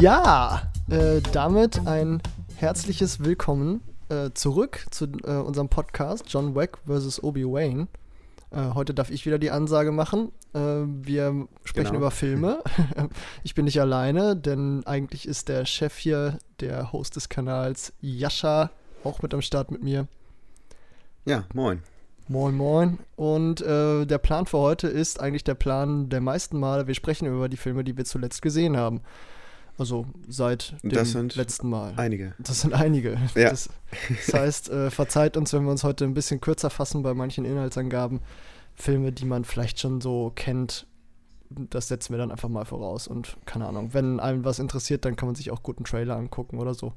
Ja, äh, damit ein herzliches Willkommen äh, zurück zu äh, unserem Podcast John Wick vs. Obi-Wan. Äh, heute darf ich wieder die Ansage machen. Äh, wir sprechen Genau. über Filme. ich bin nicht alleine, denn eigentlich ist der Chef hier, der Host des Kanals, Jascha, auch mit am Start mit mir. Ja, moin. Moin, moin. Und äh, der Plan für heute ist eigentlich der Plan der meisten Male. Wir sprechen über die Filme, die wir zuletzt gesehen haben. Also seit dem letzten Mal. Einige. Das sind einige. Ja. Das, das heißt, äh, verzeiht uns, wenn wir uns heute ein bisschen kürzer fassen bei manchen Inhaltsangaben. Filme, die man vielleicht schon so kennt, das setzen wir dann einfach mal voraus. Und keine Ahnung, wenn einem was interessiert, dann kann man sich auch guten Trailer angucken oder so.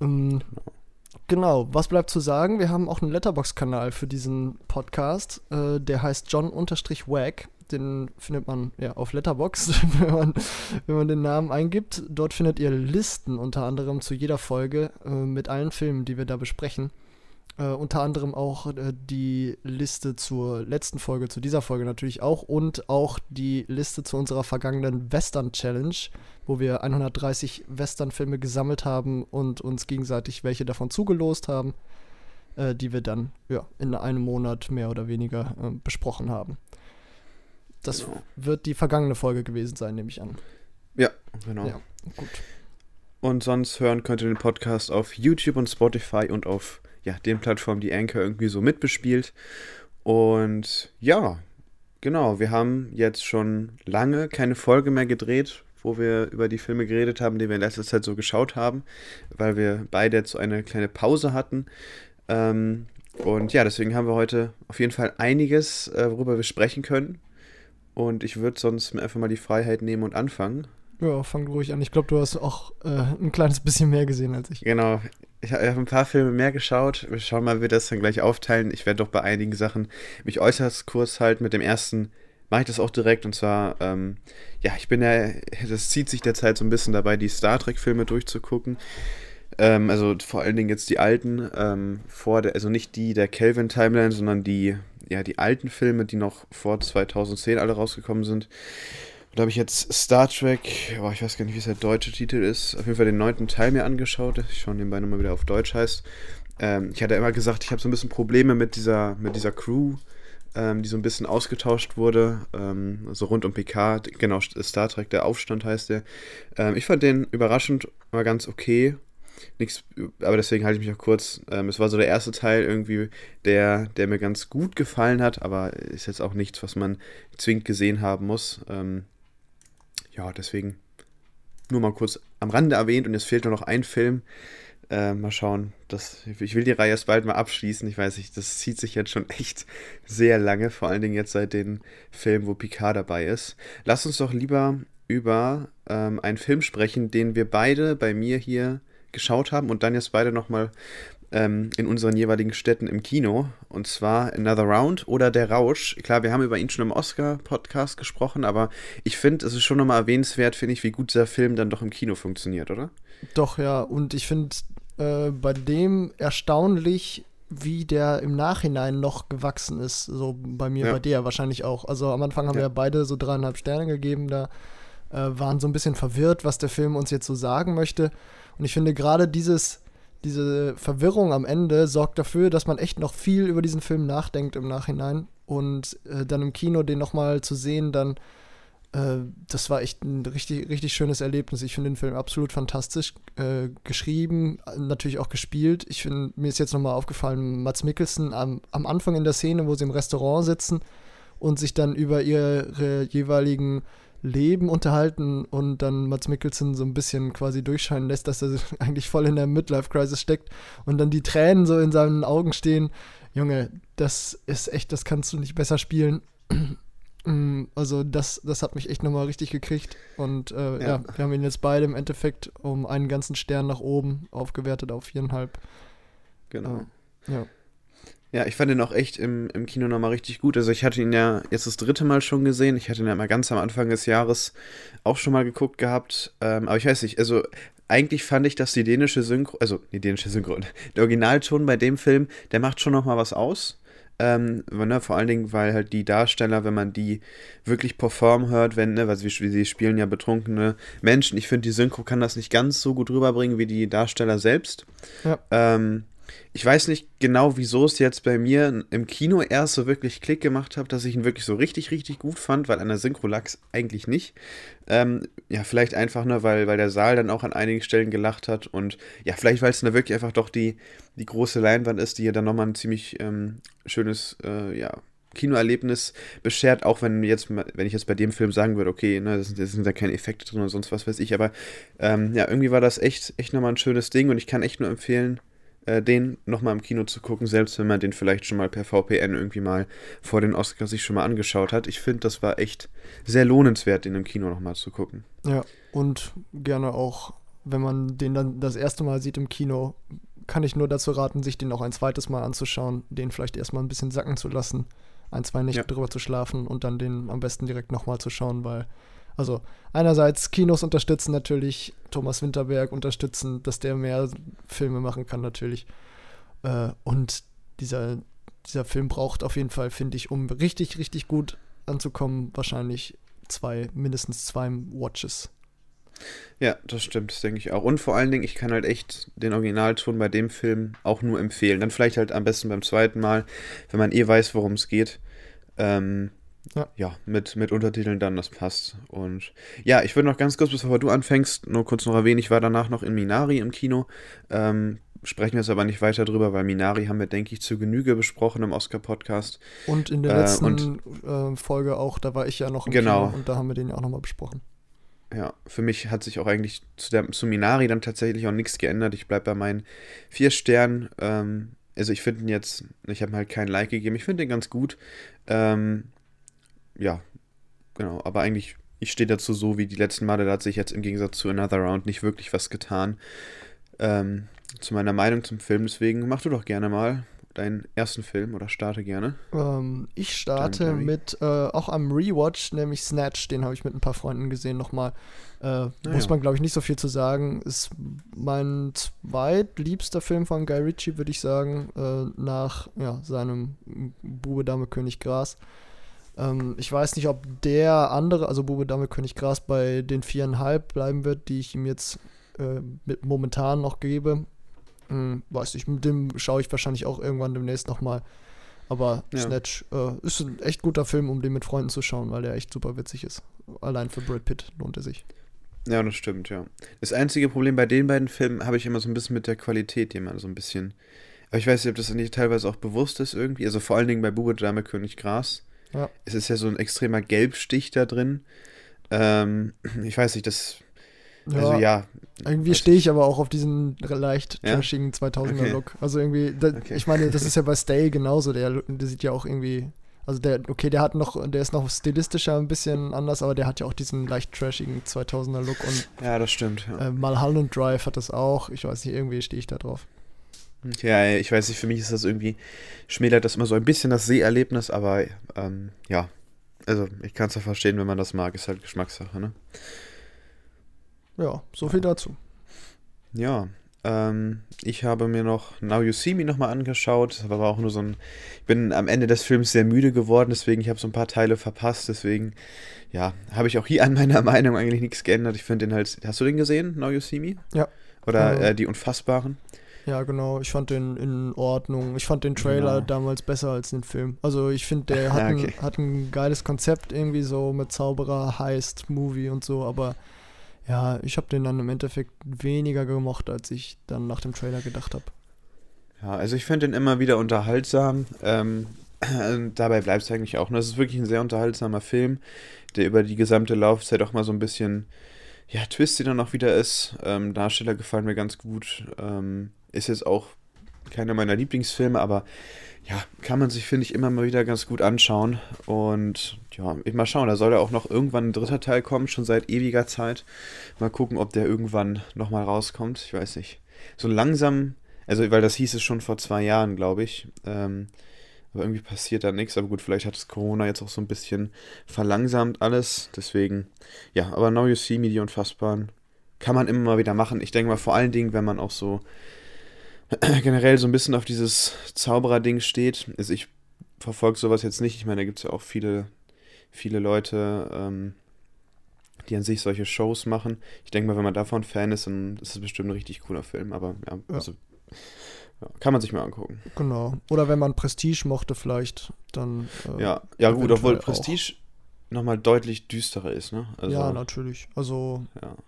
Ähm, genau, was bleibt zu sagen? Wir haben auch einen Letterbox-Kanal für diesen Podcast. Äh, der heißt John-Wack. Den findet man ja auf Letterbox, wenn man, wenn man den Namen eingibt. Dort findet ihr Listen unter anderem zu jeder Folge äh, mit allen Filmen, die wir da besprechen. Äh, unter anderem auch äh, die Liste zur letzten Folge, zu dieser Folge natürlich auch und auch die Liste zu unserer vergangenen Western Challenge, wo wir 130 Western-Filme gesammelt haben und uns gegenseitig welche davon zugelost haben, äh, die wir dann ja, in einem Monat mehr oder weniger äh, besprochen haben. Das Genau. wird die vergangene Folge gewesen sein, nehme ich an. Ja, genau. Ja, gut. Und sonst hören könnt ihr den Podcast auf YouTube und Spotify und auf ja, den Plattformen, die Anchor irgendwie so mitbespielt. Und ja, genau, wir haben jetzt schon lange keine Folge mehr gedreht, wo wir über die Filme geredet haben, die wir in letzter Zeit so geschaut haben, weil wir beide jetzt so eine kleine Pause hatten. Ähm, und ja, deswegen haben wir heute auf jeden Fall einiges, äh, worüber wir sprechen können. Und ich würde sonst mir einfach mal die Freiheit nehmen und anfangen. Ja, fang ruhig an. Ich glaube, du hast auch äh, ein kleines bisschen mehr gesehen als ich. Genau. Ich habe ein paar Filme mehr geschaut. Wir schauen mal, wie wir das dann gleich aufteilen. Ich werde doch bei einigen Sachen mich äußerst kurz halten. Mit dem ersten mache ich das auch direkt. Und zwar, ähm, ja, ich bin ja, das zieht sich derzeit so ein bisschen dabei, die Star Trek-Filme durchzugucken. Ähm, also vor allen Dingen jetzt die alten, ähm, vor der, also nicht die der Kelvin-Timeline, sondern die, ja, die alten Filme, die noch vor 2010 alle rausgekommen sind. Und da habe ich jetzt Star Trek, oh, ich weiß gar nicht, wie es der deutsche Titel ist, auf jeden Fall den neunten Teil mir angeschaut. Ich schaue nebenbei nochmal wieder auf Deutsch heißt. Ähm, ich hatte immer gesagt, ich habe so ein bisschen Probleme mit dieser, mit dieser Crew, ähm, die so ein bisschen ausgetauscht wurde. Ähm, so rund um Picard, genau, Star Trek, der Aufstand heißt der. Ähm, ich fand den überraschend mal ganz okay. Nichts, aber deswegen halte ich mich auch kurz. Ähm, es war so der erste Teil irgendwie, der, der mir ganz gut gefallen hat, aber ist jetzt auch nichts, was man zwingend gesehen haben muss. Ähm, ja, deswegen nur mal kurz am Rande erwähnt und jetzt fehlt nur noch ein Film. Äh, mal schauen. Das, ich will die Reihe erst bald mal abschließen. Ich weiß nicht, das zieht sich jetzt schon echt sehr lange, vor allen Dingen jetzt seit den Filmen, wo Picard dabei ist. Lass uns doch lieber über ähm, einen Film sprechen, den wir beide bei mir hier geschaut haben und dann jetzt beide nochmal ähm, in unseren jeweiligen Städten im Kino. Und zwar Another Round oder Der Rausch. Klar, wir haben über ihn schon im Oscar-Podcast gesprochen, aber ich finde, es ist schon nochmal erwähnenswert, finde ich, wie gut dieser Film dann doch im Kino funktioniert, oder? Doch, ja. Und ich finde äh, bei dem erstaunlich, wie der im Nachhinein noch gewachsen ist. So bei mir, Ja. bei dir wahrscheinlich auch. Also am Anfang haben Ja. wir beide so dreieinhalb Sterne gegeben. Da äh, waren so ein bisschen verwirrt, was der Film uns jetzt so sagen möchte. Und ich finde gerade dieses, diese Verwirrung am Ende sorgt dafür, dass man echt noch viel über diesen Film nachdenkt im Nachhinein. Und äh, dann im Kino den nochmal zu sehen, dann äh, das war echt ein richtig, richtig schönes Erlebnis. Ich finde den Film absolut fantastisch äh, geschrieben, natürlich auch gespielt. Ich finde, mir ist jetzt nochmal aufgefallen, Mats Mikkelsen am, am Anfang in der Szene, wo sie im Restaurant sitzen und sich dann über ihre jeweiligen Leben unterhalten und dann Mats Mikkelsen so ein bisschen quasi durchscheinen lässt, dass er eigentlich voll in der Midlife-Crisis steckt und dann die Tränen so in seinen Augen stehen. Junge, das ist echt, das kannst du nicht besser spielen. Mm, also das, das hat mich echt nochmal richtig gekriegt. Und äh, ja. ja. wir haben ihn jetzt beide im Endeffekt um einen ganzen Stern nach oben aufgewertet auf viereinhalb. Genau. Äh, ja. Ja, ich fand ihn auch echt im, im Kino nochmal richtig gut. Also ich hatte ihn ja jetzt das dritte Mal schon gesehen. Ich hatte ihn ja mal ganz am Anfang des Jahres auch schon mal geguckt gehabt. Ähm, aber ich weiß nicht, also eigentlich fand ich, dass die dänische Synchro, also die dänische Synchro, der Originalton bei dem Film, der macht schon nochmal was aus. Ähm, ne, vor allen Dingen, weil halt die Darsteller, wenn man die wirklich performen hört, wenn, ne, weil sie, sie spielen ja betrunkene Menschen. Ich finde, die Synchro kann das nicht ganz so gut rüberbringen wie die Darsteller selbst. Ja. Ähm, ich weiß nicht genau, wieso es jetzt bei mir im Kino erst so wirklich Klick gemacht hat, dass ich ihn wirklich so richtig, richtig gut fand, weil an der Synchro lag eigentlich nicht. Ähm, ja, vielleicht einfach nur, weil, weil der Saal dann auch an einigen Stellen gelacht hat und ja, vielleicht, weil es dann wirklich einfach doch die, die große Leinwand ist, die ja dann nochmal ein ziemlich ähm, schönes, äh, ja, Kinoerlebnis beschert, auch wenn jetzt, wenn ich jetzt bei dem Film sagen würde, okay, ne, das, sind, das sind da keine Effekte drin oder sonst was weiß ich, aber ähm, ja, irgendwie war das echt, echt nochmal ein schönes Ding und ich kann echt nur empfehlen, äh, den nochmal im Kino zu gucken, selbst wenn man den vielleicht schon mal per VPN irgendwie mal vor den Oscars sich schon mal angeschaut hat. Ich finde, das war echt sehr lohnenswert, den im Kino nochmal zu gucken. Ja, und gerne auch, wenn man den dann das erste Mal sieht im Kino, kann ich nur dazu raten, sich den auch ein zweites Mal anzuschauen, den vielleicht erstmal ein bisschen sacken zu lassen, ein, zwei Nächte ja. drüber zu schlafen und dann den am besten direkt nochmal zu schauen, weil also einerseits Kinos unterstützen natürlich, Thomas Winterberg unterstützen, dass der mehr Filme machen kann natürlich. Äh, und dieser, dieser Film braucht auf jeden Fall, finde ich, um richtig, richtig gut anzukommen, wahrscheinlich zwei, mindestens zwei Watches. Ja, das stimmt, das denke ich auch. Und vor allen Dingen, ich kann halt echt den Originalton bei dem Film auch nur empfehlen. Dann vielleicht halt am besten beim zweiten Mal, wenn man eh weiß, worum es geht. Ähm, ja. ja, mit, mit Untertiteln dann, das passt. Und ja, ich würde noch ganz kurz, bevor du anfängst, nur kurz noch erwähnen, ich war danach noch in Minari im Kino. Ähm, sprechen wir jetzt aber nicht weiter drüber, weil Minari haben wir, denke ich, zu Genüge besprochen im Oscar-Podcast. Und in der äh, letzten und, äh, Folge auch, da war ich ja noch im genau. Kino und da haben wir den ja auch nochmal besprochen. Ja, für mich hat sich auch eigentlich zu, der, zu Minari dann tatsächlich auch nichts geändert. Ich bleibe bei meinen vier Sternen. Ähm, also ich finde ihn jetzt, ich habe halt kein Like gegeben, ich finde ihn ganz gut. Ähm, ja, genau. Aber eigentlich, ich stehe dazu so wie die letzten Male, da hat sich jetzt im Gegensatz zu Another Round nicht wirklich was getan. Ähm, zu meiner Meinung zum Film, deswegen mach du doch gerne mal deinen ersten Film oder starte gerne. Ähm, ich starte mit äh, auch am Rewatch, nämlich Snatch, den habe ich mit ein paar Freunden gesehen nochmal. Äh, ah, muss man, glaube ich, nicht so viel zu sagen. Ist mein zweitliebster Film von Guy Ritchie, würde ich sagen, äh, nach ja, seinem Bube, Dame, König, Gras. Ähm, ich weiß nicht, ob der andere, also Bube Dame König Gras, bei den viereinhalb bleiben wird, die ich ihm jetzt äh, mit momentan noch gebe. Hm, weiß nicht, mit dem schaue ich wahrscheinlich auch irgendwann demnächst nochmal. Aber ja. Snatch äh, ist ein echt guter Film, um den mit Freunden zu schauen, weil der echt super witzig ist. Allein für Brad Pitt lohnt er sich. Ja, das stimmt, ja. Das einzige Problem bei den beiden Filmen habe ich immer so ein bisschen mit der Qualität, die immer so ein bisschen. Aber ich weiß nicht, ob das nicht teilweise auch bewusst ist irgendwie. Also vor allen Dingen bei Bube Dame König Gras ja. Es ist ja so ein extremer Gelbstich da drin. Ähm, ich weiß nicht, das. Ja, also ja. Irgendwie stehe ich aber auch auf diesen leicht trashigen ja? 2000er-Look. Okay. Also irgendwie, da, okay. ich meine, das ist ja bei Stay genauso. Der, der sieht ja auch irgendwie also der, okay, der hat noch, der ist noch stilistischer ein bisschen anders, aber der hat ja auch diesen leicht trashigen 2000er Look und ja, das stimmt. Ja. Äh, Mulholland Drive hat das auch. Ich weiß nicht, irgendwie stehe ich da drauf. Ja, ich weiß nicht, für mich ist das irgendwie, schmälert das immer so ein bisschen das Seherlebnis, aber ähm, ja, also ich kann es ja verstehen, wenn man das mag, ist halt Geschmackssache, ne? Ja, so viel dazu. Ja, ähm, ich habe mir noch Now You See Me nochmal angeschaut, das war aber auch nur so ein, ich bin am Ende des Films sehr müde geworden, deswegen ich habe so ein paar Teile verpasst, deswegen, ja, habe ich auch hier an meiner Meinung eigentlich nichts geändert. Ich finde den halt, hast du den gesehen, Now You See Me? Ja. Oder äh, Die Unfassbaren? Ja, genau. Ich fand den in Ordnung. Ich fand den Trailer genau. damals besser als den Film. Also ich finde, der hat, okay. ein, hat ein geiles Konzept irgendwie so mit Zauberer, Heist, Movie und so, aber ja, ich habe den dann im Endeffekt weniger gemocht, als ich dann nach dem Trailer gedacht habe. Ja, also ich finde den immer wieder unterhaltsam. Ähm, dabei bleibt es eigentlich auch. Und das ist wirklich ein sehr unterhaltsamer Film, der über die gesamte Laufzeit auch mal so ein bisschen, ja, twisty dann auch wieder ist. Ähm, Darsteller gefallen mir ganz gut. Ähm, ist jetzt auch keiner meiner Lieblingsfilme, aber ja, kann man sich, finde ich, immer mal wieder ganz gut anschauen. Und ja, ich mal schauen, da soll ja auch noch irgendwann ein dritter Teil kommen, schon seit ewiger Zeit. Mal gucken, ob der irgendwann nochmal rauskommt. Ich weiß nicht. So langsam, also weil das hieß es schon vor zwei Jahren, glaube ich. Ähm, aber irgendwie passiert da nichts. Aber gut, vielleicht hat es Corona jetzt auch so ein bisschen verlangsamt alles. Deswegen, ja, aber Now You See Me, die Unfassbaren, kann man immer mal wieder machen. Ich denke mal vor allen Dingen, wenn man auch so generell so ein bisschen auf dieses Zauberer-Ding steht. Also ich verfolge sowas jetzt nicht. Ich meine, da gibt es ja auch viele, viele Leute, ähm, die an sich solche Shows machen. Ich denke mal, wenn man davon Fan ist, dann ist es bestimmt ein richtig cooler Film. Aber ja, ja. also ja, kann man sich mal angucken. Genau. Oder wenn man Prestige mochte, vielleicht, dann. Äh, ja, ja gut, obwohl Prestige nochmal deutlich düsterer ist, ne? Also, ja, natürlich. Also,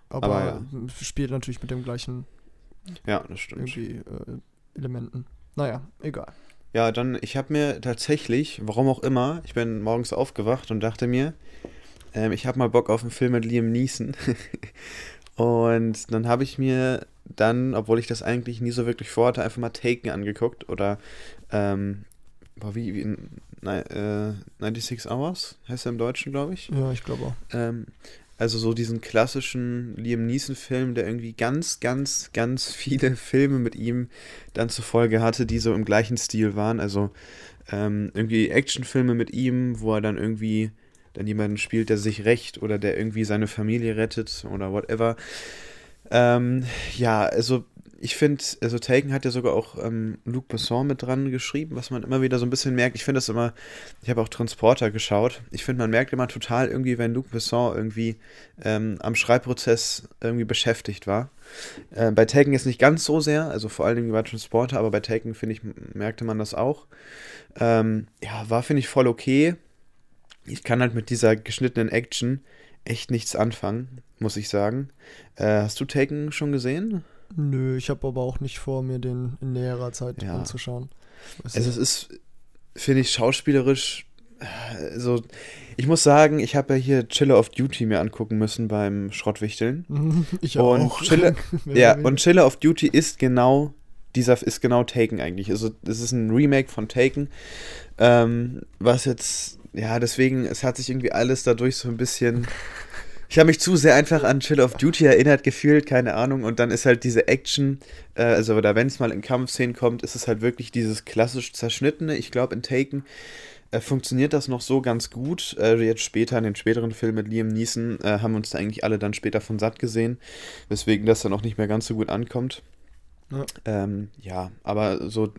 aber, aber spielt natürlich mit dem gleichen ja, das stimmt. Irgendwie äh, Elementen. Naja, egal. Ja, dann, ich habe mir tatsächlich, warum auch immer, ich bin morgens aufgewacht und dachte mir, ähm, ich habe mal Bock auf einen Film mit Liam Neeson. und dann habe ich mir dann, obwohl ich das eigentlich nie so wirklich vorhatte, einfach mal Taken angeguckt oder, ähm, boah, wie, wie nein, äh, 96 Hours heißt er im Deutschen, glaube ich. Ja, ich glaube auch. Ähm, also so diesen klassischen Liam Neeson-Film, der irgendwie ganz, ganz, ganz viele Filme mit ihm dann zur Folge hatte, die so im gleichen Stil waren. Also ähm, irgendwie Actionfilme mit ihm, wo er dann irgendwie dann jemanden spielt, der sich rächt oder der irgendwie seine Familie rettet oder whatever. Ähm, ja, also ich finde, also Taken hat ja sogar auch ähm, Luc Besson mit dran geschrieben, was man immer wieder so ein bisschen merkt. Ich finde das immer, ich habe auch Transporter geschaut. Ich finde, man merkt immer total irgendwie, wenn Luc Besson irgendwie ähm, am Schreibprozess irgendwie beschäftigt war. Äh, bei Taken ist nicht ganz so sehr, also vor allen Dingen bei Transporter, aber bei Taken, finde ich, merkte man das auch. Ähm, ja, war, finde ich, voll okay. Ich kann halt mit dieser geschnittenen Action echt nichts anfangen, muss ich sagen. Äh, hast du Taken schon gesehen? Nö, ich habe aber auch nicht vor, mir den in näherer Zeit ja. anzuschauen. also es ist, finde ich, schauspielerisch also ich muss sagen, ich habe ja hier Chiller of Duty mir angucken müssen beim Schrottwichteln. Ich auch. Und Chiller, ja, und Chiller of Duty ist genau dieser ist genau Taken eigentlich. Also es ist ein Remake von Taken, ähm, was jetzt ja deswegen es hat sich irgendwie alles dadurch so ein bisschen ich habe mich zu sehr einfach an Chill of Duty erinnert gefühlt, keine Ahnung. Und dann ist halt diese Action, äh, also oder wenn es mal in Kampfszenen kommt, ist es halt wirklich dieses klassisch zerschnittene. Ich glaube, in Taken äh, funktioniert das noch so ganz gut. Äh, jetzt später, in den späteren Filmen mit Liam Neeson, äh, haben uns da eigentlich alle dann später von satt gesehen, weswegen das dann auch nicht mehr ganz so gut ankommt. Ja, ähm, ja aber so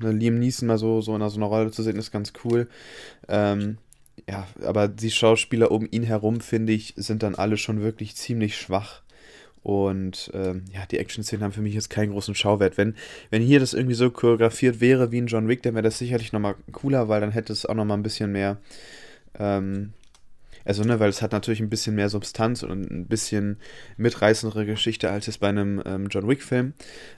eine Liam Neeson mal so, so in so einer Rolle zu sehen, ist ganz cool. Ähm, ja, aber die Schauspieler um ihn herum, finde ich, sind dann alle schon wirklich ziemlich schwach. Und ähm, ja, die Action-Szenen haben für mich jetzt keinen großen Schauwert. Wenn, wenn hier das irgendwie so choreografiert wäre wie in John Wick, dann wäre das sicherlich nochmal cooler, weil dann hätte es auch nochmal ein bisschen mehr. Ähm, also, ne, weil es hat natürlich ein bisschen mehr Substanz und ein bisschen mitreißendere Geschichte als jetzt bei einem ähm, John Wick-Film.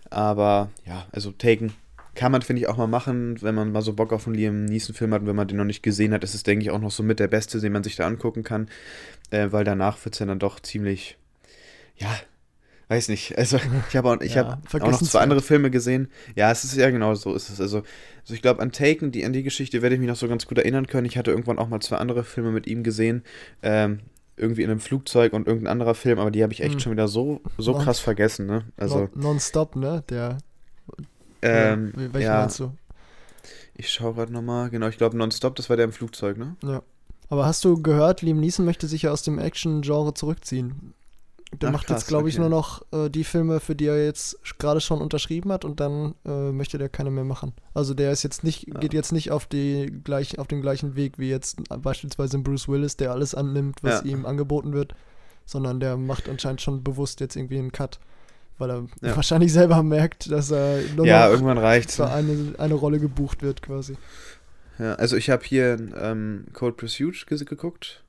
Aber ja, also Taken kann man, finde ich, auch mal machen, wenn man mal so Bock auf einen Liam Neeson-Film hat und wenn man den noch nicht gesehen hat. ist es, denke ich, auch noch so mit der beste, den man sich da angucken kann. Äh, weil danach wird es ja dann doch ziemlich, ja, weiß nicht. Also, ich habe auch, ich ja, hab auch noch zwei andere Filme gesehen. Ja, es ist ja genau so ist es. Also, also ich glaube, an Taken, die, an die Geschichte werde ich mich noch so ganz gut erinnern können. Ich hatte irgendwann auch mal zwei andere Filme mit ihm gesehen. Ähm, irgendwie in einem Flugzeug und irgendein anderer Film, aber die habe ich echt hm. schon wieder so, so krass vergessen, ne? Also. Nonstop, ne? Der ähm, ja, welchen ja. meinst du? Ich schaue gerade nochmal. Genau, ich glaube Nonstop, das war der im Flugzeug, ne? Ja. Aber hast du gehört, Liam Neeson möchte sich ja aus dem Action-Genre zurückziehen? Der Ach, macht krass, jetzt, glaube ich, nur noch äh, die Filme, für die er jetzt gerade schon unterschrieben hat und dann äh, möchte der keine mehr machen. Also der ist jetzt nicht, ja. geht jetzt nicht auf, die gleich, auf den gleichen Weg wie jetzt beispielsweise Bruce Willis, der alles annimmt, was ja. ihm angeboten wird, sondern der macht anscheinend schon bewusst jetzt irgendwie einen Cut weil er ja. wahrscheinlich selber merkt, dass er nur ja, noch irgendwann reicht's, für eine, eine Rolle gebucht wird quasi. Ja, also ich habe hier ähm, Cold Pursuit geguckt.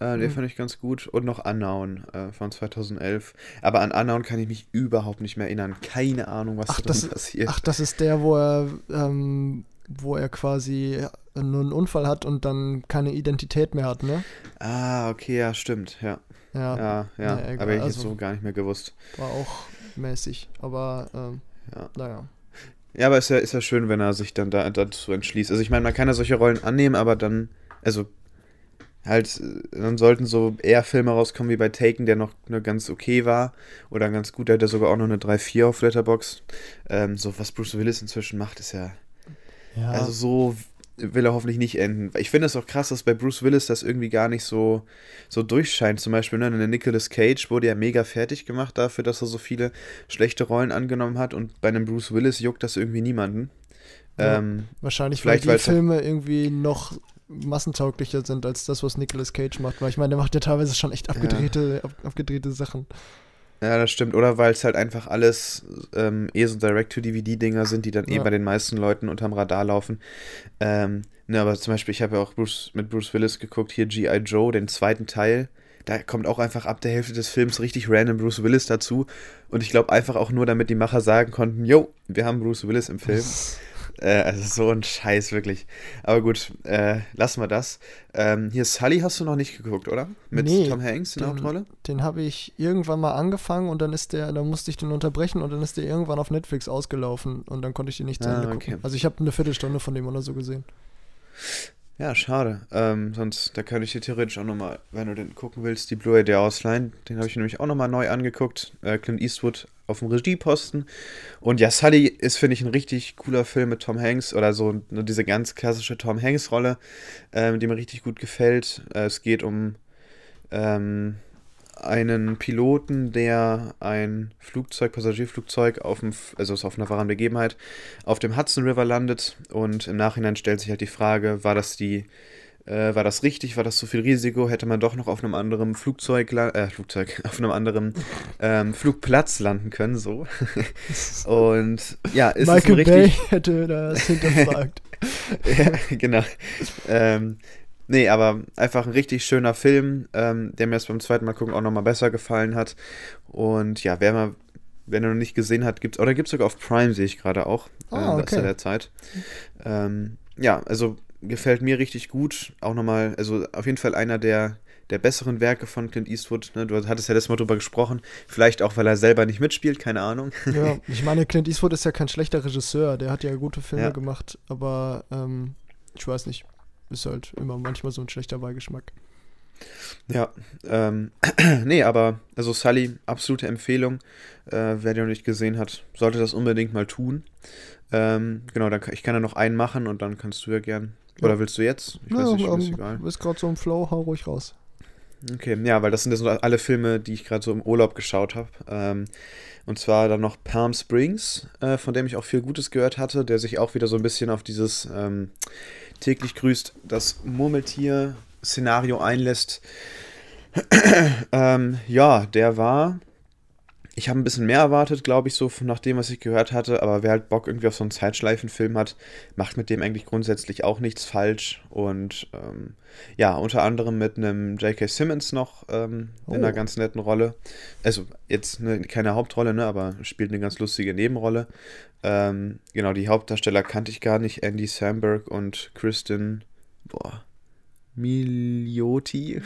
Äh, den mhm. fand ich ganz gut. Und noch Unknown äh, von 2011. Aber an Unknown kann ich mich überhaupt nicht mehr erinnern. Keine Ahnung, was ach, da drin passiert. Ach, das ist der, wo er, ähm, wo er quasi nur einen Unfall hat und dann keine Identität mehr hat, ne? Ah, okay, ja, stimmt, ja. Ja, ja, ja. Nee, aber ich also, jetzt so gar nicht mehr gewusst. War auch mäßig, aber ähm, ja. naja. Ja, aber ist ja, ist ja schön, wenn er sich dann da, dazu entschließt. Also ich meine, man kann ja solche Rollen annehmen, aber dann, also halt, dann sollten so eher Filme rauskommen wie bei Taken, der noch ne, ganz okay war. Oder ganz gut, der hat ja sogar auch noch eine 3-4 auf Letterbox. Ähm, so, was Bruce Willis inzwischen macht, ist ja. ja. Also so will er hoffentlich nicht enden. Ich finde es auch krass, dass bei Bruce Willis das irgendwie gar nicht so, so durchscheint. Zum Beispiel ne, in Nicolas Cage wurde er mega fertig gemacht dafür, dass er so viele schlechte Rollen angenommen hat und bei einem Bruce Willis juckt das irgendwie niemanden. Ja, ähm, wahrscheinlich, vielleicht, weil die Filme irgendwie noch massentauglicher sind als das, was Nicolas Cage macht. Weil ich meine, der macht ja teilweise schon echt abgedrehte, ja. ab, abgedrehte Sachen. Ja, das stimmt. Oder weil es halt einfach alles ähm, eh so Direct-to-DVD-Dinger sind, die dann eh ja. eh bei den meisten Leuten unterm Radar laufen. Ähm, ne, aber zum Beispiel, ich habe ja auch Bruce, mit Bruce Willis geguckt, hier G.I. Joe, den zweiten Teil. Da kommt auch einfach ab der Hälfte des Films richtig random Bruce Willis dazu. Und ich glaube einfach auch nur, damit die Macher sagen konnten, yo, wir haben Bruce Willis im Film. Äh, also so ein Scheiß, wirklich. Aber gut, äh, lassen wir das. Ähm, hier Sully hast du noch nicht geguckt, oder? Mit nee, Tom Hanks in der Hauptrolle? Den habe ich irgendwann mal angefangen und dann ist der, dann musste ich den unterbrechen und dann ist der irgendwann auf Netflix ausgelaufen und dann konnte ich den nicht zu ah, Ende gucken. Okay. Also ich habe eine Viertelstunde von dem oder so gesehen. Ja, schade. Ähm, sonst, da könnte ich dir theoretisch auch nochmal, wenn du den gucken willst, die Blu-ray dir ausleihen. Den habe ich nämlich auch nochmal neu angeguckt. Äh, Clint Eastwood auf dem Regieposten. Und ja, Sully ist, finde ich, ein richtig cooler Film mit Tom Hanks oder so ne, diese ganz klassische Tom Hanks-Rolle, ähm, die mir richtig gut gefällt. Äh, es geht um ähm, einen Piloten, der ein Flugzeug, Passagierflugzeug, auf dem, also auf einer wahren Begebenheit, auf dem Hudson River landet und im Nachhinein stellt sich halt die Frage, war das die äh, war das richtig? War das zu viel Risiko? Hätte man doch noch auf einem anderen Flugzeug, äh, Flugzeug, auf einem anderen ähm, Flugplatz landen können, so. Und ja, ist Michael es richtig... Bay hätte das hinterfragt. ja, genau. Ähm, nee, aber einfach ein richtig schöner Film, ähm, der mir jetzt beim zweiten Mal gucken auch nochmal besser gefallen hat. Und ja, wer mal wenn er noch nicht gesehen hat, gibt's, oder gibt es sogar auf Prime, sehe ich gerade auch. Ah, okay. Das ist ja der Zeit. Ähm, ja, also gefällt mir richtig gut. Auch nochmal, also auf jeden Fall einer der, der besseren Werke von Clint Eastwood. Ne? Du hattest ja das Mal drüber gesprochen. Vielleicht auch, weil er selber nicht mitspielt, keine Ahnung. Ja, ich meine, Clint Eastwood ist ja kein schlechter Regisseur. Der hat ja gute Filme ja. gemacht, aber ähm, ich weiß nicht. Ist halt immer manchmal so ein schlechter Beigeschmack. Ja, ähm, nee, aber also Sully, absolute Empfehlung. Äh, wer den noch nicht gesehen hat, sollte das unbedingt mal tun. Ähm, genau, dann, ich kann ja noch einen machen und dann kannst du ja gern oder willst du jetzt? Ich weiß nicht, um, ist egal. Du bist gerade so im Flow, hau ruhig raus. Okay, ja, weil das sind ja so alle Filme, die ich gerade so im Urlaub geschaut habe. Ähm, und zwar dann noch Palm Springs, äh, von dem ich auch viel Gutes gehört hatte, der sich auch wieder so ein bisschen auf dieses ähm, täglich grüßt das Murmeltier-Szenario einlässt. ähm, ja, der war ich habe ein bisschen mehr erwartet, glaube ich, so nach dem, was ich gehört hatte. Aber wer halt Bock irgendwie auf so einen Zeitschleifenfilm hat, macht mit dem eigentlich grundsätzlich auch nichts falsch. Und ähm, ja, unter anderem mit einem J.K. Simmons noch ähm, oh. in einer oh. ganz netten Rolle. Also jetzt ne, keine Hauptrolle, ne, aber spielt eine ganz lustige Nebenrolle. Ähm, genau, die Hauptdarsteller kannte ich gar nicht. Andy Samberg und Kristen. Boah. Milioti?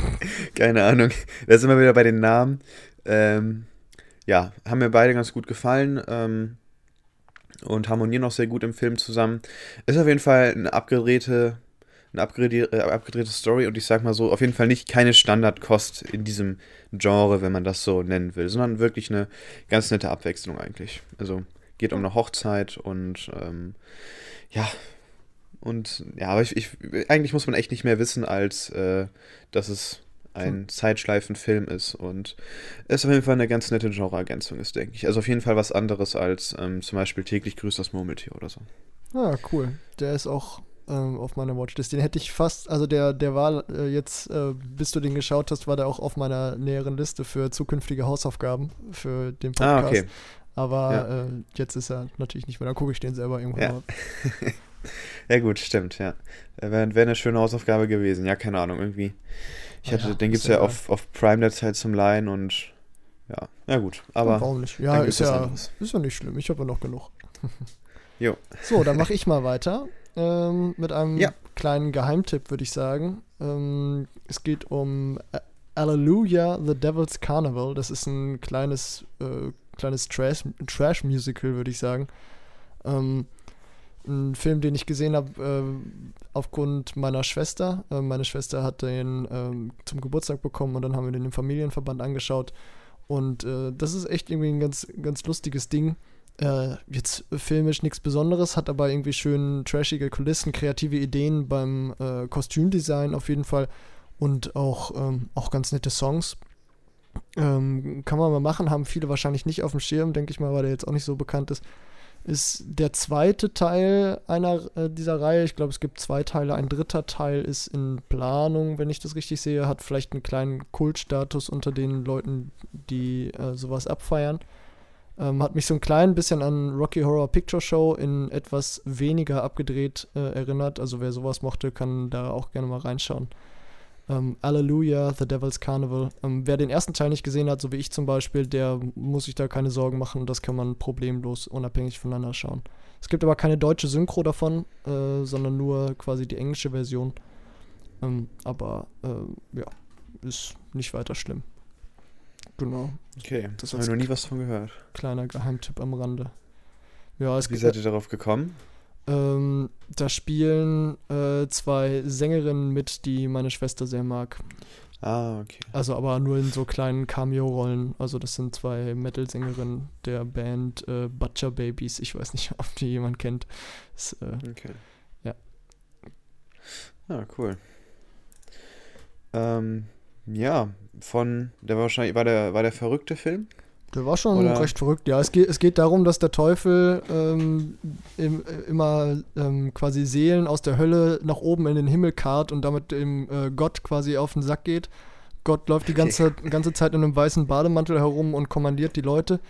keine Ahnung. Da sind wir wieder bei den Namen. Ähm, ja, haben mir beide ganz gut gefallen ähm, und harmonieren auch sehr gut im Film zusammen. Ist auf jeden Fall eine abgedrehte, eine abgedrehte, äh, abgedrehte Story und ich sag mal so, auf jeden Fall nicht keine Standardkost in diesem Genre, wenn man das so nennen will, sondern wirklich eine ganz nette Abwechslung eigentlich. Also geht um eine Hochzeit und ähm, ja, und ja, aber ich, ich, eigentlich muss man echt nicht mehr wissen, als äh, dass es ein Zeitschleifenfilm ist und es auf jeden Fall eine ganz nette Genreergänzung ist, denke ich. Also auf jeden Fall was anderes als ähm, zum Beispiel täglich grüßt das Murmeltier oder so. Ah, cool. Der ist auch ähm, auf meiner Watchlist. Den hätte ich fast, also der, der war äh, jetzt, äh, bis du den geschaut hast, war der auch auf meiner näheren Liste für zukünftige Hausaufgaben für den Podcast. Ah, okay. Aber ja. äh, jetzt ist er natürlich nicht mehr. Dann gucke ich den selber irgendwann ja. mal. ja, gut, stimmt, ja. Wäre wär eine schöne Hausaufgabe gewesen. Ja, keine Ahnung, irgendwie ich hatte, ja, den gibt es ja auf, auf Prime derzeit zum Leihen und ja, ja gut. Aber warum nicht? Ja, ist ja, ist ja nicht schlimm. Ich habe ja noch genug. jo. So, dann mache ich mal weiter ähm, mit einem ja. kleinen Geheimtipp, würde ich sagen. Ähm, es geht um Alleluia, The Devil's Carnival. Das ist ein kleines, äh, kleines Trash-Musical, würde ich sagen. Ähm, ein Film, den ich gesehen habe äh, aufgrund meiner Schwester. Äh, meine Schwester hat den äh, zum Geburtstag bekommen und dann haben wir den im Familienverband angeschaut. Und äh, das ist echt irgendwie ein ganz, ganz lustiges Ding. Äh, jetzt filmisch nichts Besonderes, hat aber irgendwie schön trashige Kulissen, kreative Ideen beim äh, Kostümdesign auf jeden Fall und auch, ähm, auch ganz nette Songs. Ähm, kann man mal machen, haben viele wahrscheinlich nicht auf dem Schirm, denke ich mal, weil der jetzt auch nicht so bekannt ist ist der zweite Teil einer äh, dieser Reihe. Ich glaube, es gibt zwei Teile. Ein dritter Teil ist in Planung, wenn ich das richtig sehe, hat vielleicht einen kleinen Kultstatus unter den Leuten, die äh, sowas abfeiern. Ähm, hat mich so ein klein bisschen an Rocky Horror Picture Show in etwas weniger abgedreht äh, erinnert. Also wer sowas mochte, kann da auch gerne mal reinschauen. Ähm, Alleluia, The Devil's Carnival. Ähm, wer den ersten Teil nicht gesehen hat, so wie ich zum Beispiel, der muss sich da keine Sorgen machen. Das kann man problemlos unabhängig voneinander schauen. Es gibt aber keine deutsche Synchro davon, äh, sondern nur quasi die englische Version. Ähm, aber äh, ja, ist nicht weiter schlimm. Genau. Okay, das habe ich noch nie was von gehört. Kleiner Geheimtipp am Rande. Ja, Wie seid ihr darauf gekommen? Ähm, da spielen äh, zwei Sängerinnen mit, die meine Schwester sehr mag. Ah, okay. Also aber nur in so kleinen Cameo-Rollen. Also das sind zwei Metal-Sängerinnen der Band äh, Butcher Babies. Ich weiß nicht, ob die jemand kennt. Das, äh, okay. Ja. Ah, cool. Ähm, ja, von, der war wahrscheinlich, war der, war der verrückte Film? Der war schon Oder? recht verrückt, ja. Es geht, es geht darum, dass der Teufel ähm, im, immer ähm, quasi Seelen aus der Hölle nach oben in den Himmel karrt und damit dem äh, Gott quasi auf den Sack geht. Gott läuft die ganze, ganze Zeit in einem weißen Bademantel herum und kommandiert die Leute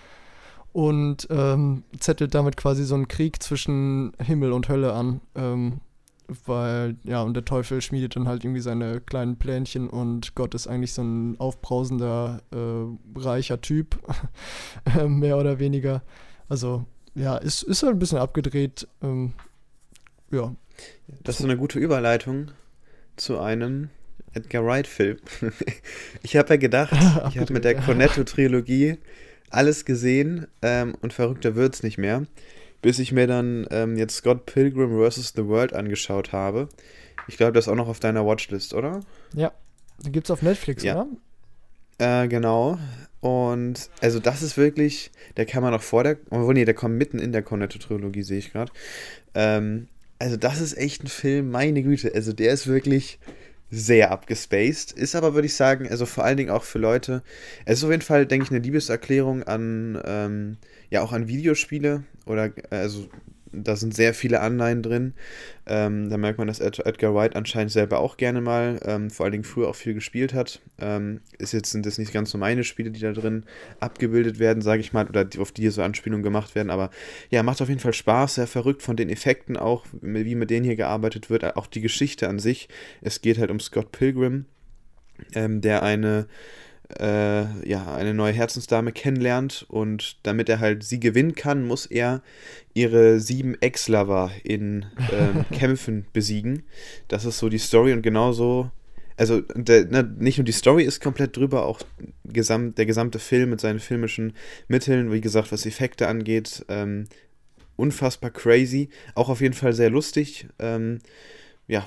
und ähm, zettelt damit quasi so einen Krieg zwischen Himmel und Hölle an. Ähm, weil, ja, und der Teufel schmiedet dann halt irgendwie seine kleinen Plänchen und Gott ist eigentlich so ein aufbrausender, äh, reicher Typ, mehr oder weniger. Also, ja, ist, ist halt ein bisschen abgedreht. Ähm, ja. Das ist eine gute Überleitung zu einem Edgar Wright-Film. ich habe ja gedacht, ich habe mit der Cornetto-Trilogie alles gesehen ähm, und verrückter wird's nicht mehr bis ich mir dann ähm, jetzt Scott Pilgrim vs. The World angeschaut habe. Ich glaube, das ist auch noch auf deiner Watchlist, oder? Ja, den gibt es auf Netflix, ja. oder? Äh, genau. Und also das ist wirklich, der kann man noch vor der, oh nee, der kommt mitten in der Cornetto-Trilogie, sehe ich gerade. Ähm, also das ist echt ein Film, meine Güte. Also der ist wirklich sehr abgespaced. Ist aber, würde ich sagen, also vor allen Dingen auch für Leute, es ist auf jeden Fall, denke ich, eine Liebeserklärung an, ähm, ja, auch an Videospiele oder, also da sind sehr viele Anleihen drin. Ähm, da merkt man, dass Edgar Wright anscheinend selber auch gerne mal, ähm, vor allen Dingen früher auch viel gespielt hat. Ähm, ist jetzt, sind das nicht ganz so meine Spiele, die da drin abgebildet werden, sage ich mal, oder die, auf die hier so Anspielungen gemacht werden. Aber ja, macht auf jeden Fall Spaß, sehr verrückt von den Effekten auch, wie mit denen hier gearbeitet wird. Auch die Geschichte an sich. Es geht halt um Scott Pilgrim, ähm, der eine äh, ja, eine neue Herzensdame kennenlernt und damit er halt sie gewinnen kann, muss er ihre sieben Ex-Lover in äh, Kämpfen besiegen. Das ist so die Story und genauso, also der, na, nicht nur die Story ist komplett drüber, auch gesamt, der gesamte Film mit seinen filmischen Mitteln, wie gesagt, was Effekte angeht, ähm, unfassbar crazy, auch auf jeden Fall sehr lustig. Ähm, ja,